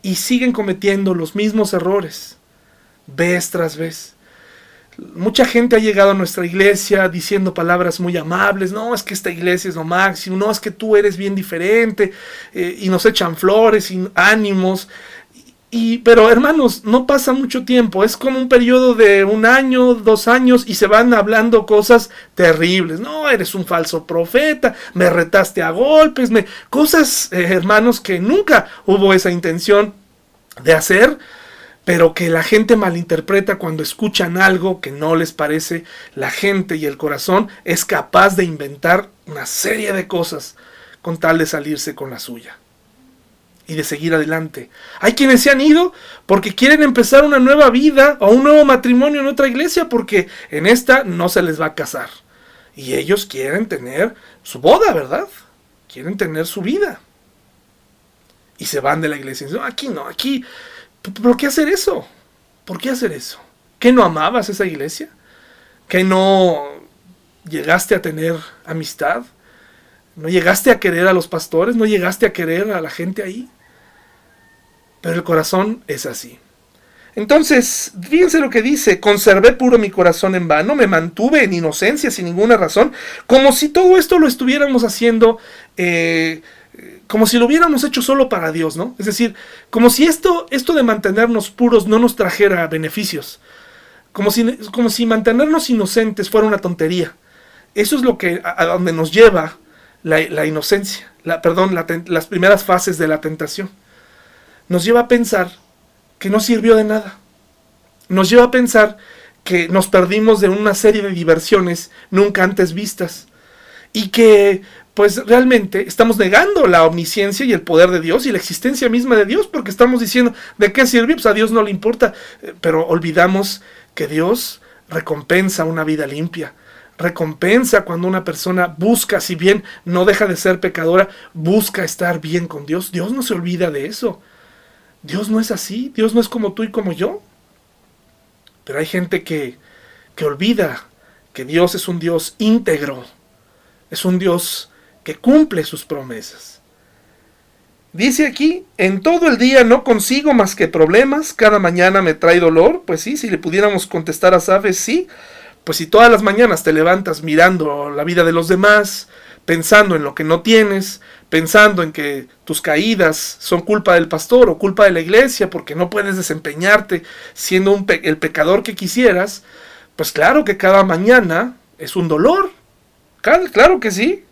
A: Y siguen cometiendo los mismos errores, vez tras vez. Mucha gente ha llegado a nuestra iglesia diciendo palabras muy amables, no, es que esta iglesia es lo máximo, no, es que tú eres bien diferente, eh, y nos echan flores y ánimos, y, pero hermanos, no pasa mucho tiempo, es como un periodo de un año, dos años y se van hablando cosas terribles. No, eres un falso profeta, me retaste a golpes, me... cosas, eh, hermanos, que nunca hubo esa intención de hacer, pero que la gente malinterpreta cuando escuchan algo que no les parece. La gente y el corazón es capaz de inventar una serie de cosas con tal de salirse con la suya y de seguir adelante. Hay quienes se han ido porque quieren empezar una nueva vida o un nuevo matrimonio en otra iglesia porque en esta no se les va a casar. Y ellos quieren tener su boda, ¿verdad? Quieren tener su vida. Y se van de la iglesia. Aquí no, aquí. ¿Por qué hacer eso? ¿Por qué hacer eso? ¿Que no amabas esa iglesia? ¿Que no llegaste a tener amistad? ¿No llegaste a querer a los pastores? ¿No llegaste a querer a la gente ahí? Pero el corazón es así. Entonces, fíjense lo que dice, conservé puro mi corazón en vano, me mantuve en inocencia sin ninguna razón, como si todo esto lo estuviéramos haciendo, eh, como si lo hubiéramos hecho solo para Dios, ¿no? Es decir, como si esto, esto de mantenernos puros no nos trajera beneficios, como si, como si mantenernos inocentes fuera una tontería. Eso es lo que, a, donde nos lleva la, inocencia, perdón, las primeras fases de la tentación nos lleva a pensar que no sirvió de nada. Nos lleva a pensar que nos perdimos de una serie de diversiones nunca antes vistas y que pues realmente estamos negando la omnisciencia y el poder de Dios y la existencia misma de Dios porque estamos diciendo de qué sirve, pues a Dios no le importa, eh, pero olvidamos que Dios recompensa una vida limpia, recompensa cuando una persona busca, si bien no deja de ser pecadora, busca estar bien con Dios. Dios no se olvida de eso. Dios no es así, Dios no es como tú y como yo. Pero hay gente que, que olvida que Dios es un Dios íntegro, es un Dios que cumple sus promesas. Dice aquí, en todo el día no consigo más que problemas, cada mañana me trae dolor, pues sí, si le pudiéramos contestar a Sabes, sí, pues si todas las mañanas te levantas mirando la vida de los demás, pensando en lo que no tienes, pensando en que tus caídas son culpa del pastor o culpa de la iglesia porque no puedes desempeñarte siendo el pecador que quisieras, pues claro que cada mañana es un dolor. Claro, que sí.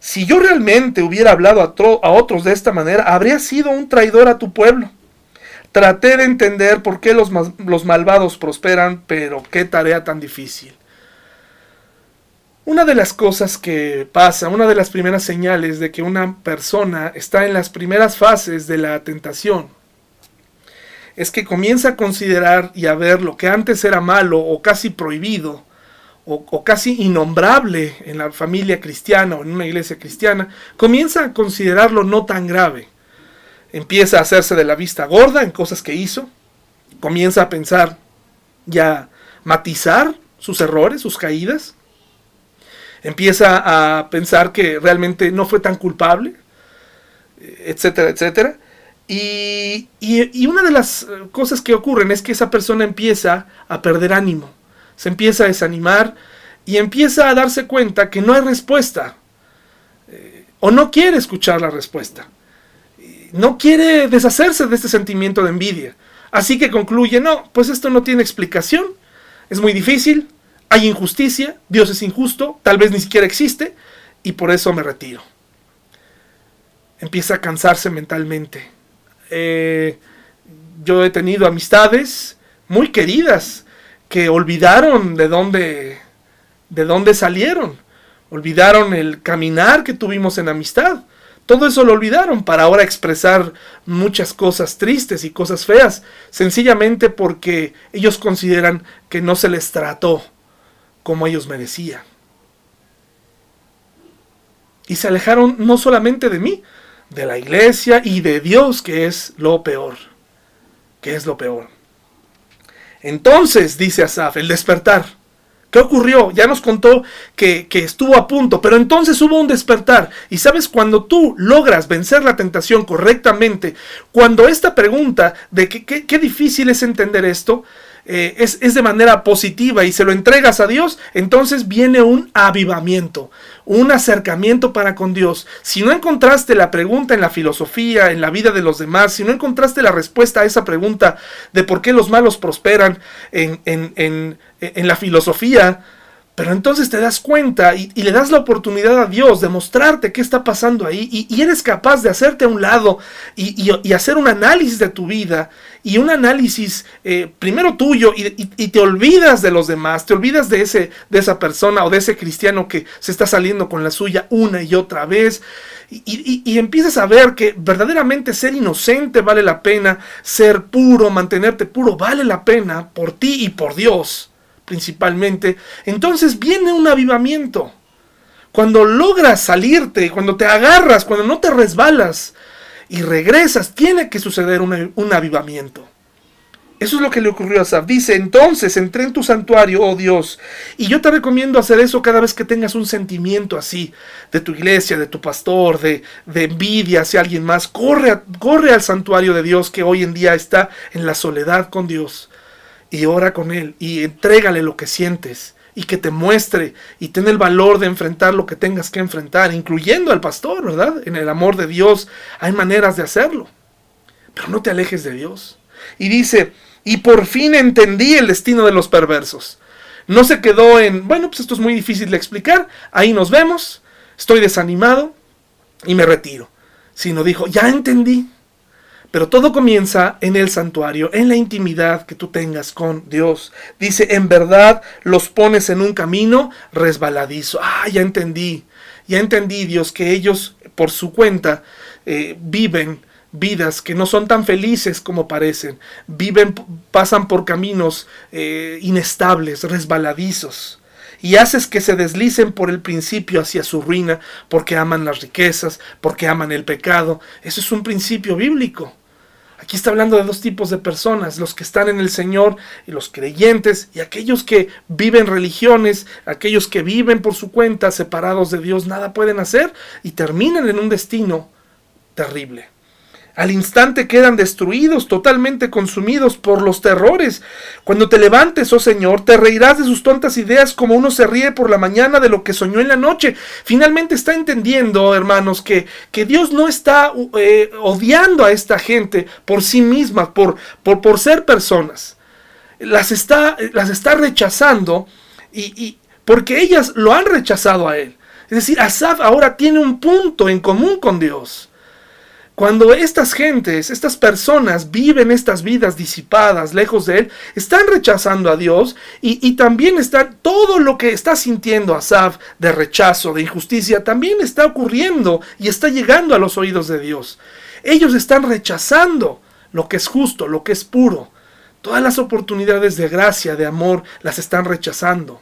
A: Si yo realmente hubiera hablado a, otros de esta manera, habría sido un traidor a tu pueblo. Traté de entender por qué los malvados prosperan, pero qué tarea tan difícil. Una de las cosas que pasa, una de las primeras señales de que una persona está en las primeras fases de la tentación, es que comienza a considerar y a ver lo que antes era malo o casi prohibido o, casi innombrable en la familia cristiana o en una iglesia cristiana, comienza a considerarlo no tan grave. Empieza a hacerse de la vista gorda en cosas que hizo, comienza a pensar ya matizar sus errores, sus caídas, empieza a pensar que realmente no fue tan culpable, etcétera, etcétera. Y, y, una de las cosas que ocurren es que esa persona empieza a perder ánimo, se empieza a desanimar y empieza a darse cuenta que no hay respuesta eh, o no quiere escuchar la respuesta. No quiere deshacerse de este sentimiento de envidia. Así que concluye, no, pues esto no tiene explicación, es muy difícil, hay injusticia, Dios es injusto, tal vez ni siquiera existe, y por eso me retiro. Empieza a cansarse mentalmente. Eh, yo he tenido amistades muy queridas que olvidaron de dónde, de dónde salieron, olvidaron el caminar que tuvimos en amistad. Todo eso lo olvidaron para ahora expresar muchas cosas tristes y cosas feas, sencillamente porque ellos consideran que no se les trató como ellos merecían. Y se alejaron no solamente de mí, de la iglesia y de Dios, que es lo peor. Que es lo peor. Entonces, dice Asaf, el despertar. ¿Qué ocurrió? Ya nos contó que, estuvo a punto, pero entonces hubo un despertar. Y sabes, cuando tú logras vencer la tentación correctamente, cuando esta pregunta de qué difícil es entender esto, eh, es, de manera positiva y se lo entregas a Dios, entonces viene un avivamiento, un acercamiento para con Dios. Si no encontraste la pregunta en la filosofía, en la vida de los demás, si no encontraste la respuesta a esa pregunta de por qué los malos prosperan en, en, en, en la filosofía, pero entonces te das cuenta y, le das la oportunidad a Dios de mostrarte qué está pasando ahí y, eres capaz de hacerte a un lado y, hacer un análisis de tu vida y un análisis eh, primero tuyo y, te olvidas de los demás, te olvidas de, ese, de esa persona o de ese cristiano que se está saliendo con la suya una y otra vez y, empiezas a ver que verdaderamente ser inocente vale la pena, ser puro, mantenerte puro vale la pena por ti y por Dios principalmente, entonces viene un avivamiento. Cuando logras salirte, cuando te agarras, cuando no te resbalas y regresas, tiene que suceder un, avivamiento. Eso es lo que le ocurrió a Asaf. Dice, entonces entré en tu santuario, oh Dios. Y yo te recomiendo hacer eso cada vez que tengas un sentimiento así, de tu iglesia, de tu pastor, de, de envidia hacia alguien más. Corre, corre al santuario de Dios que hoy en día está en la soledad con Dios y ora con Él y entrégale lo que sientes y que te muestre y ten el valor de enfrentar lo que tengas que enfrentar, incluyendo al pastor, ¿verdad? En el amor de Dios hay maneras de hacerlo, pero no te alejes de Dios. Y dice, y por fin entendí el destino de los perversos. No se quedó en, bueno, pues esto es muy difícil de explicar, ahí nos vemos, estoy desanimado y me retiro. Sino dijo, ya entendí, pero todo comienza en el santuario, en la intimidad que tú tengas con Dios. Dice, en verdad los pones en un camino resbaladizo. Ah, ya entendí, ya entendí Dios que ellos por su cuenta eh, viven vidas que no son tan felices como parecen. Viven, pasan por caminos eh, inestables, resbaladizos y haces que se deslicen por el principio hacia su ruina, porque aman las riquezas, porque aman el pecado. Eso es un principio bíblico. Aquí está hablando de dos tipos de personas, los que están en el Señor y los creyentes y aquellos que viven religiones, aquellos que viven por su cuenta separados de Dios, nada pueden hacer y terminan en un destino terrible. Al instante quedan destruidos, totalmente consumidos por los terrores. Cuando te levantes, oh Señor, te reirás de sus tontas ideas como uno se ríe por la mañana de lo que soñó en la noche. Finalmente está entendiendo, hermanos, que, que Dios no está eh, odiando a esta gente por sí misma, por, por, por ser personas. Las está, las está rechazando y, y porque ellas lo han rechazado a Él. Es decir, Asaf ahora tiene un punto en común con Dios. Cuando estas gentes, estas personas viven estas vidas disipadas, lejos de Él, están rechazando a Dios y, también está todo lo que está sintiendo Asaf de rechazo, de injusticia, también está ocurriendo y está llegando a los oídos de Dios. Ellos están rechazando lo que es justo, lo que es puro. Todas las oportunidades de gracia, de amor, las están rechazando.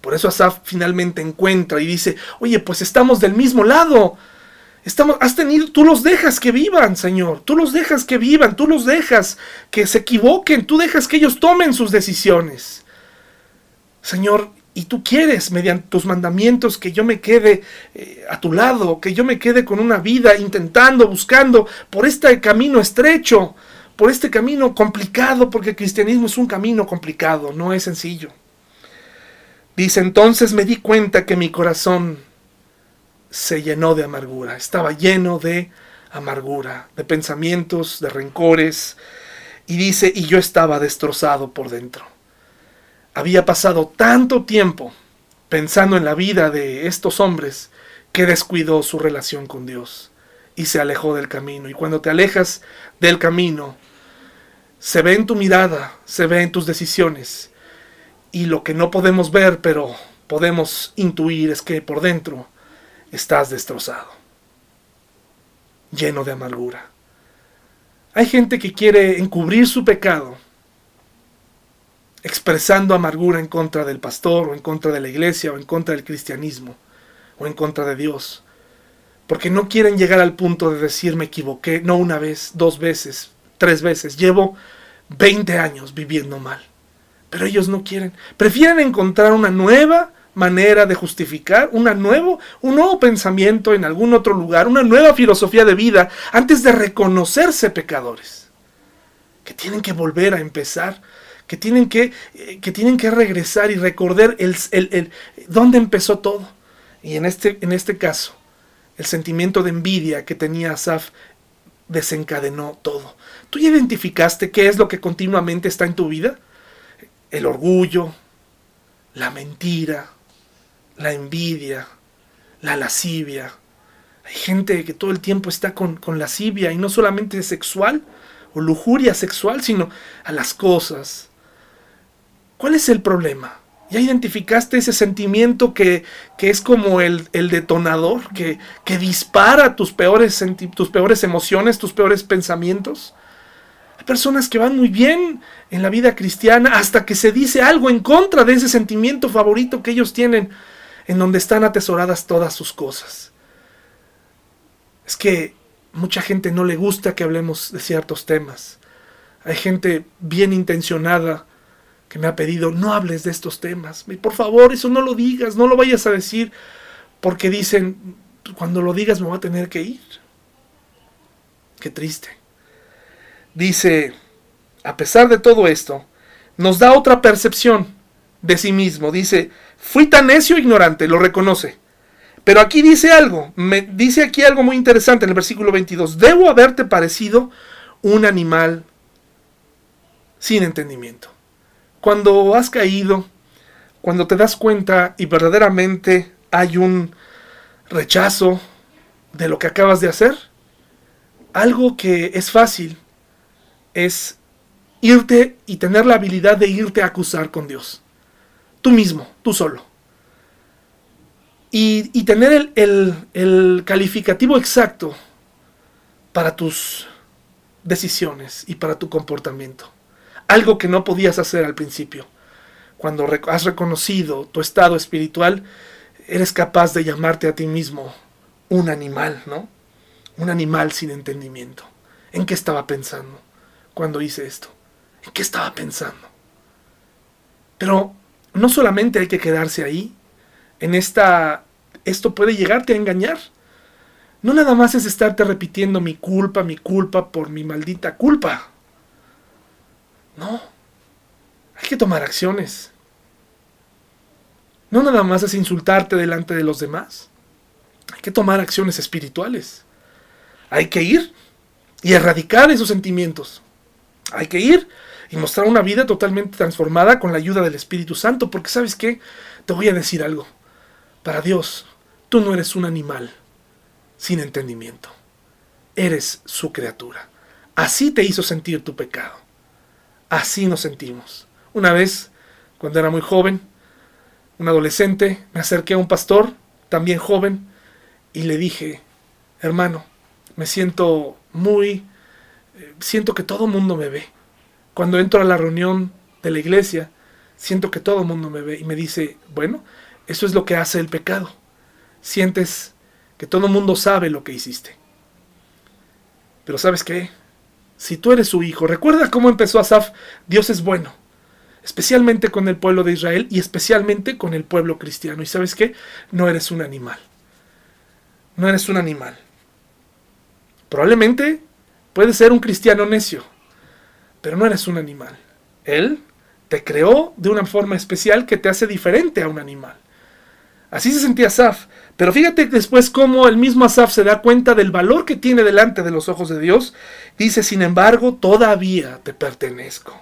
A: Por eso Asaf finalmente encuentra y dice, oye, pues estamos del mismo lado. Estamos, has tenido, tú los dejas que vivan, Señor. Tú los dejas que vivan, tú los dejas que se equivoquen, tú dejas que ellos tomen sus decisiones. Señor, y tú quieres, mediante tus mandamientos, que yo me quede eh, a tu lado, que yo me quede con una vida intentando, buscando por este camino estrecho, por este camino complicado, porque el cristianismo es un camino complicado, no es sencillo. Dice, entonces me di cuenta que mi corazón se llenó de amargura, estaba lleno de amargura, de pensamientos, de rencores, y dice, y yo estaba destrozado por dentro. Había pasado tanto tiempo pensando en la vida de estos hombres que descuidó su relación con Dios y se alejó del camino. Y cuando te alejas del camino, se ve en tu mirada, se ve en tus decisiones, y lo que no podemos ver, pero podemos intuir, es que por dentro estás destrozado, lleno de amargura. Hay gente que quiere encubrir su pecado, expresando amargura en contra del pastor, o en contra de la iglesia, o en contra del cristianismo, o en contra de Dios. Porque no quieren llegar al punto de decir me equivoqué, no una vez, dos veces, tres veces. Llevo 20 años viviendo mal. Pero ellos no quieren. Prefieren encontrar una nueva manera de justificar, una nuevo, un nuevo pensamiento en algún otro lugar, una nueva filosofía de vida, antes de reconocerse pecadores. Que tienen que volver a empezar, que tienen que, eh, que, tienen que regresar y recordar el, el, dónde empezó todo. Y en este, en este caso, el sentimiento de envidia que tenía Asaf desencadenó todo. ¿Tú ya identificaste qué es lo que continuamente está en tu vida? el orgullo, la mentira, la envidia, la lascivia. Hay gente que todo el tiempo está con, con lascivia y no solamente sexual o lujuria sexual, sino a las cosas. ¿Cuál es el problema? ¿Ya identificaste ese sentimiento que, que es como el, el detonador, que, que dispara tus peores, tus peores emociones, tus peores pensamientos? personas que van muy bien en la vida cristiana hasta que se dice algo en contra de ese sentimiento favorito que ellos tienen, en donde están atesoradas todas sus cosas. Es que mucha gente no le gusta que hablemos de ciertos temas. Hay gente bien intencionada que me ha pedido, no hables de estos temas. Por favor, eso no lo digas, no lo vayas a decir, porque dicen, cuando lo digas me voy a tener que ir. Qué triste dice, a pesar de todo esto, nos da otra percepción de sí mismo. Dice, fui tan necio e ignorante, lo reconoce. Pero aquí dice algo, me dice aquí algo muy interesante en el versículo 22. Debo haberte parecido un animal sin entendimiento. Cuando has caído, cuando te das cuenta y verdaderamente hay un rechazo de lo que acabas de hacer, algo que es fácil es irte y tener la habilidad de irte a acusar con Dios. Tú mismo, tú solo. Y, tener el, el calificativo exacto para tus decisiones y para tu comportamiento. Algo que no podías hacer al principio. Cuando has reconocido tu estado espiritual, eres capaz de llamarte a ti mismo un animal, ¿no? Un animal sin entendimiento. ¿En qué estaba pensando? cuando hice esto? ¿En qué estaba pensando? Pero no solamente hay que quedarse ahí, en esta, esto puede llegarte a engañar. No nada más es estarte repitiendo mi culpa, mi culpa por mi maldita culpa. No, hay que tomar acciones. No nada más es insultarte delante de los demás. Hay que tomar acciones espirituales. Hay que ir y erradicar esos sentimientos. Hay que ir y mostrar una vida totalmente transformada con la ayuda del Espíritu Santo, porque sabes qué, te voy a decir algo. Para Dios, tú no eres un animal sin entendimiento. Eres su criatura. Así te hizo sentir tu pecado. Así nos sentimos. Una vez, cuando era muy joven, un adolescente, me acerqué a un pastor, también joven, y le dije, hermano, me siento muy eh, siento que todo el mundo me ve. Cuando entro a la reunión de la iglesia, siento que todo el mundo me ve y me dice, bueno, eso es lo que hace el pecado. Sientes que todo el mundo sabe lo que hiciste. Pero sabes qué? Si tú eres su hijo, recuerda cómo empezó Asaf, Dios es bueno, especialmente con el pueblo de Israel y especialmente con el pueblo cristiano. Y sabes qué? No eres un animal. No eres un animal. Probablemente puedes ser un cristiano necio, pero no eres un animal. Él te creó de una forma especial que te hace diferente a un animal. Así se sentía Asaf. Pero fíjate después cómo el mismo Asaf se da cuenta del valor que tiene delante de los ojos de Dios. Dice, sin embargo, todavía te pertenezco.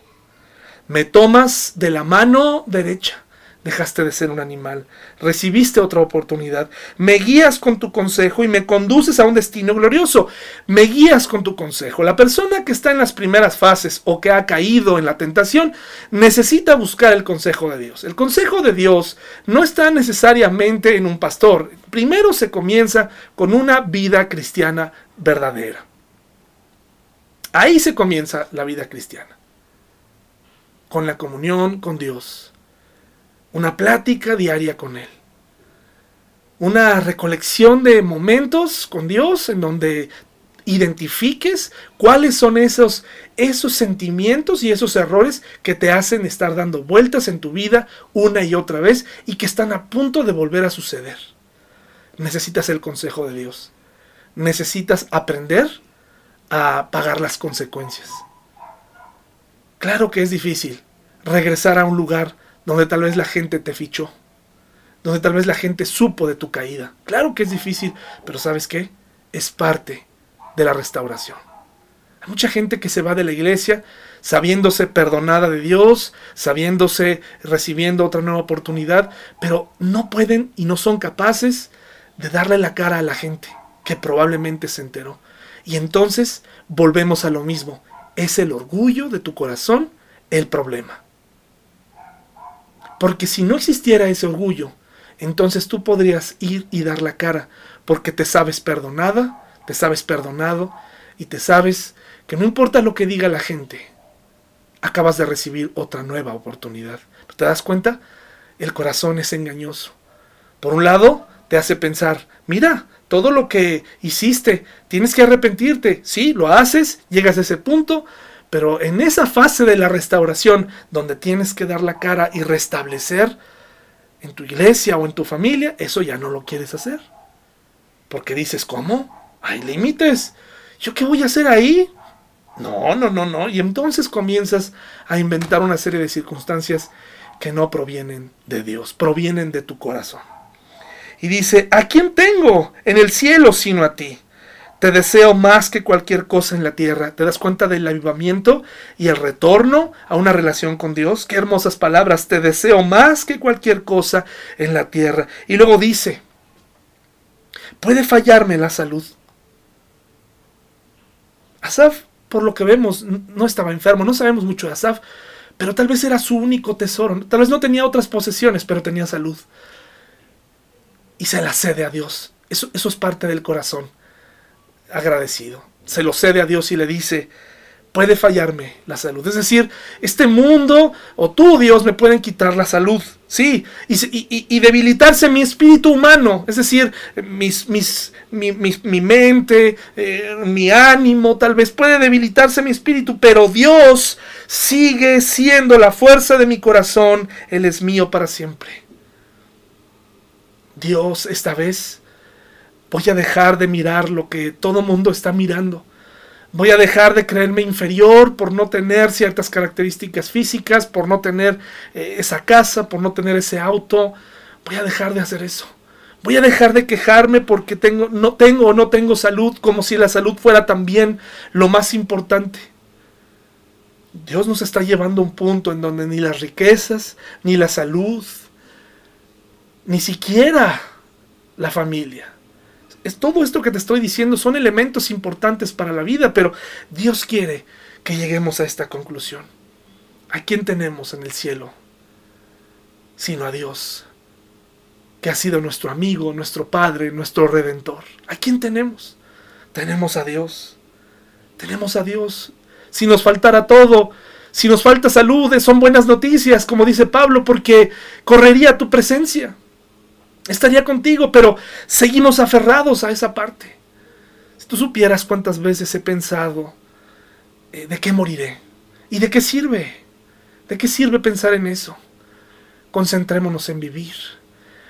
A: Me tomas de la mano derecha dejaste de ser un animal, recibiste otra oportunidad, me guías con tu consejo y me conduces a un destino glorioso, me guías con tu consejo. La persona que está en las primeras fases o que ha caído en la tentación necesita buscar el consejo de Dios. El consejo de Dios no está necesariamente en un pastor, primero se comienza con una vida cristiana verdadera. Ahí se comienza la vida cristiana, con la comunión con Dios una plática diaria con Él. Una recolección de momentos con Dios en donde identifiques cuáles son esos, esos sentimientos y esos errores que te hacen estar dando vueltas en tu vida una y otra vez y que están a punto de volver a suceder. Necesitas el consejo de Dios. Necesitas aprender a pagar las consecuencias. Claro que es difícil regresar a un lugar donde tal vez la gente te fichó, donde tal vez la gente supo de tu caída. Claro que es difícil, pero ¿sabes qué? Es parte de la restauración. Hay mucha gente que se va de la iglesia sabiéndose perdonada de Dios, sabiéndose recibiendo otra nueva oportunidad, pero no pueden y no son capaces de darle la cara a la gente que probablemente se enteró. Y entonces volvemos a lo mismo. Es el orgullo de tu corazón el problema. Porque si no existiera ese orgullo, entonces tú podrías ir y dar la cara, porque te sabes perdonada, te sabes perdonado y te sabes que no importa lo que diga la gente, acabas de recibir otra nueva oportunidad. ¿Te das cuenta? El corazón es engañoso. Por un lado, te hace pensar, mira, todo lo que hiciste, tienes que arrepentirte. Sí, lo haces, llegas a ese punto, pero en esa fase de la restauración, donde tienes que dar la cara y restablecer en tu iglesia o en tu familia, eso ya no lo quieres hacer. Porque dices, ¿cómo? Hay límites. ¿Yo qué voy a hacer ahí? No, no, no, no. Y entonces comienzas a inventar una serie de circunstancias que no provienen de Dios, provienen de tu corazón. Y dice, ¿a quién tengo en el cielo sino a ti? Te deseo más que cualquier cosa en la tierra. ¿Te das cuenta del avivamiento y el retorno a una relación con Dios? Qué hermosas palabras. Te deseo más que cualquier cosa en la tierra. Y luego dice, puede fallarme la salud. Asaf, por lo que vemos, no estaba enfermo. No sabemos mucho de Asaf, pero tal vez era su único tesoro. Tal vez no tenía otras posesiones, pero tenía salud. Y se la cede a Dios. Eso, eso es parte del corazón agradecido. Se lo cede a Dios y le dice, puede fallarme la salud. Es decir, este mundo o tú, Dios, me pueden quitar la salud. Sí, y, debilitarse mi espíritu humano, es decir, mi, mi, mente, eh, mi ánimo, tal vez puede debilitarse mi espíritu, pero Dios sigue siendo la fuerza de mi corazón, Él es mío para siempre. Dios esta vez Voy a dejar de mirar lo que todo mundo está mirando. Voy a dejar de creerme inferior por no tener ciertas características físicas, por no tener eh, esa casa, por no tener ese auto. Voy a dejar de hacer eso. Voy a dejar de quejarme porque tengo, no tengo o no tengo salud, como si la salud fuera también lo más importante. Dios nos está llevando a un punto en donde ni las riquezas, ni la salud, ni siquiera la familia, es todo esto que te estoy diciendo son elementos importantes para la vida, pero Dios quiere que lleguemos a esta conclusión. ¿A quién tenemos en el cielo? Sino a Dios, que ha sido nuestro amigo, nuestro Padre, nuestro Redentor. ¿A quién tenemos? Tenemos a Dios. tenemos a Dios. Si nos faltara todo, si nos falta salud, son buenas noticias, como dice Pablo, porque correría tu presencia. Estaría contigo, pero seguimos aferrados a esa parte. Si tú supieras cuántas veces he pensado, eh, ¿de qué moriré? ¿Y de qué sirve? ¿De qué sirve pensar en eso? Concentrémonos en vivir.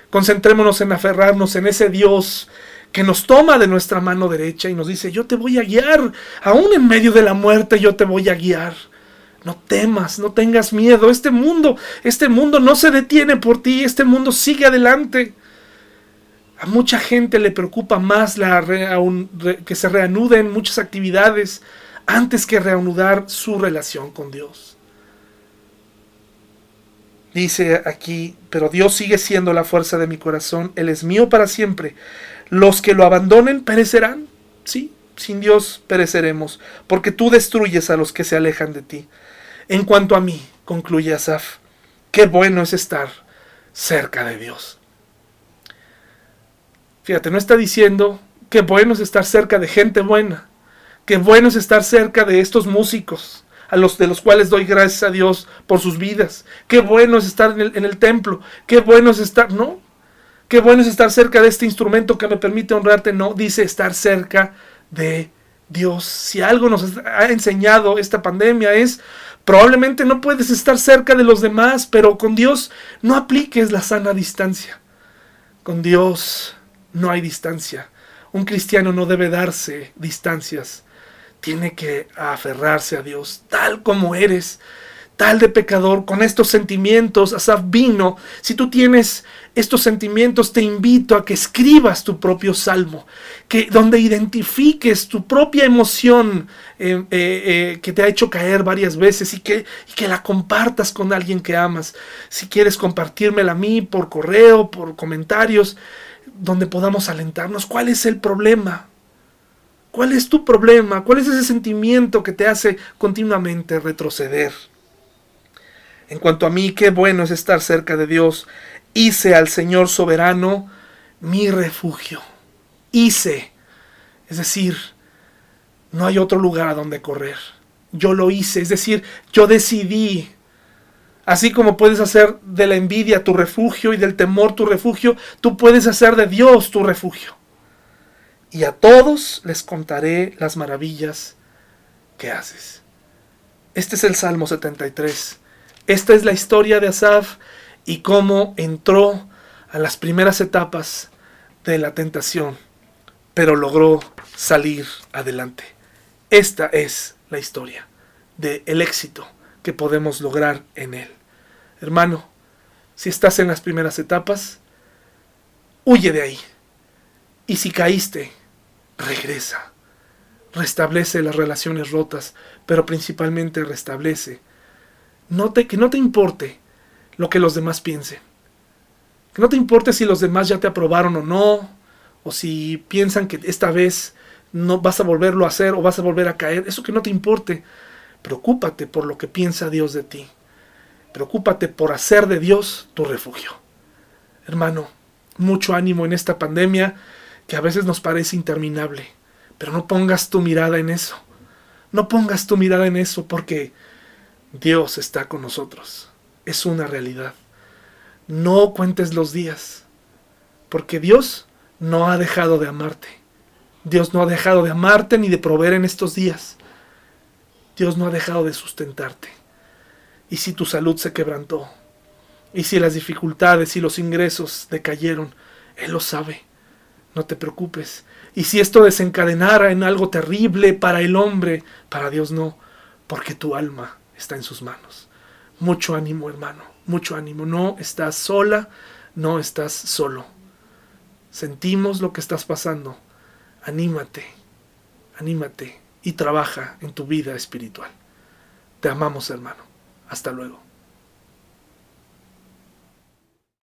A: Concentrémonos en aferrarnos en ese Dios que nos toma de nuestra mano derecha y nos dice, yo te voy a guiar, aún en medio de la muerte yo te voy a guiar. No temas, no tengas miedo. Este mundo, este mundo no se detiene por ti, este mundo sigue adelante. A mucha gente le preocupa más que se reanuden muchas actividades antes que reanudar su relación con Dios. Dice aquí, pero Dios sigue siendo la fuerza de mi corazón, Él es mío para siempre. Los que lo abandonen perecerán, sí, sin Dios pereceremos, porque tú destruyes a los que se alejan de ti. En cuanto a mí, concluye Asaf, qué bueno es estar cerca de Dios. Fíjate, no está diciendo qué bueno es estar cerca de gente buena, qué bueno es estar cerca de estos músicos, a los de los cuales doy gracias a Dios por sus vidas. Qué bueno es estar en el, en el templo, qué bueno es estar, no, qué bueno es estar cerca de este instrumento que me permite honrarte, no, dice estar cerca de Dios. Si algo nos ha enseñado esta pandemia es Probablemente no puedes estar cerca de los demás, pero con Dios no apliques la sana distancia. Con Dios no hay distancia. Un cristiano no debe darse distancias. Tiene que aferrarse a Dios tal como eres tal de pecador, con estos sentimientos, Asaf vino. Si tú tienes estos sentimientos, te invito a que escribas tu propio salmo, que donde identifiques tu propia emoción eh, eh, eh, que te ha hecho caer varias veces y que, y que la compartas con alguien que amas. Si quieres compartírmela a mí por correo, por comentarios, donde podamos alentarnos. ¿Cuál es el problema? ¿Cuál es tu problema? ¿Cuál es ese sentimiento que te hace continuamente retroceder? En cuanto a mí, qué bueno es estar cerca de Dios. Hice al Señor soberano mi refugio. Hice. Es decir, no hay otro lugar a donde correr. Yo lo hice. Es decir, yo decidí. Así como puedes hacer de la envidia tu refugio y del temor tu refugio, tú puedes hacer de Dios tu refugio. Y a todos les contaré las maravillas que haces. Este es el Salmo 73. Esta es la historia de Asaf y cómo entró a las primeras etapas de la tentación, pero logró salir adelante. Esta es la historia del el éxito que podemos lograr en él. Hermano, si estás en las primeras etapas, huye de ahí. Y si caíste, regresa. Restablece las relaciones rotas, pero principalmente restablece que no te importe lo que los demás piensen. Que no te importe si los demás ya te aprobaron o no, o si piensan que esta vez no vas a volverlo a hacer o vas a volver a caer. Eso que no te importe. Preocúpate por lo que piensa Dios de ti. Preocúpate por hacer de Dios tu refugio. Hermano, mucho ánimo en esta pandemia que a veces nos parece interminable. Pero no pongas tu mirada en eso. No pongas tu mirada en eso porque Dios está con nosotros. Es una realidad. No cuentes los días, porque Dios no ha dejado de amarte. Dios no ha dejado de amarte ni de proveer en estos días. Dios no ha dejado de sustentarte. Y si tu salud se quebrantó, y si las dificultades y los ingresos decayeron, Él lo sabe. No te preocupes. Y si esto desencadenara en algo terrible para el hombre, para Dios no, porque tu alma está en sus manos. Mucho ánimo, hermano, mucho ánimo. No estás sola, no estás solo. Sentimos lo que estás pasando. Anímate, anímate y trabaja en tu vida espiritual. Te amamos, hermano. Hasta luego.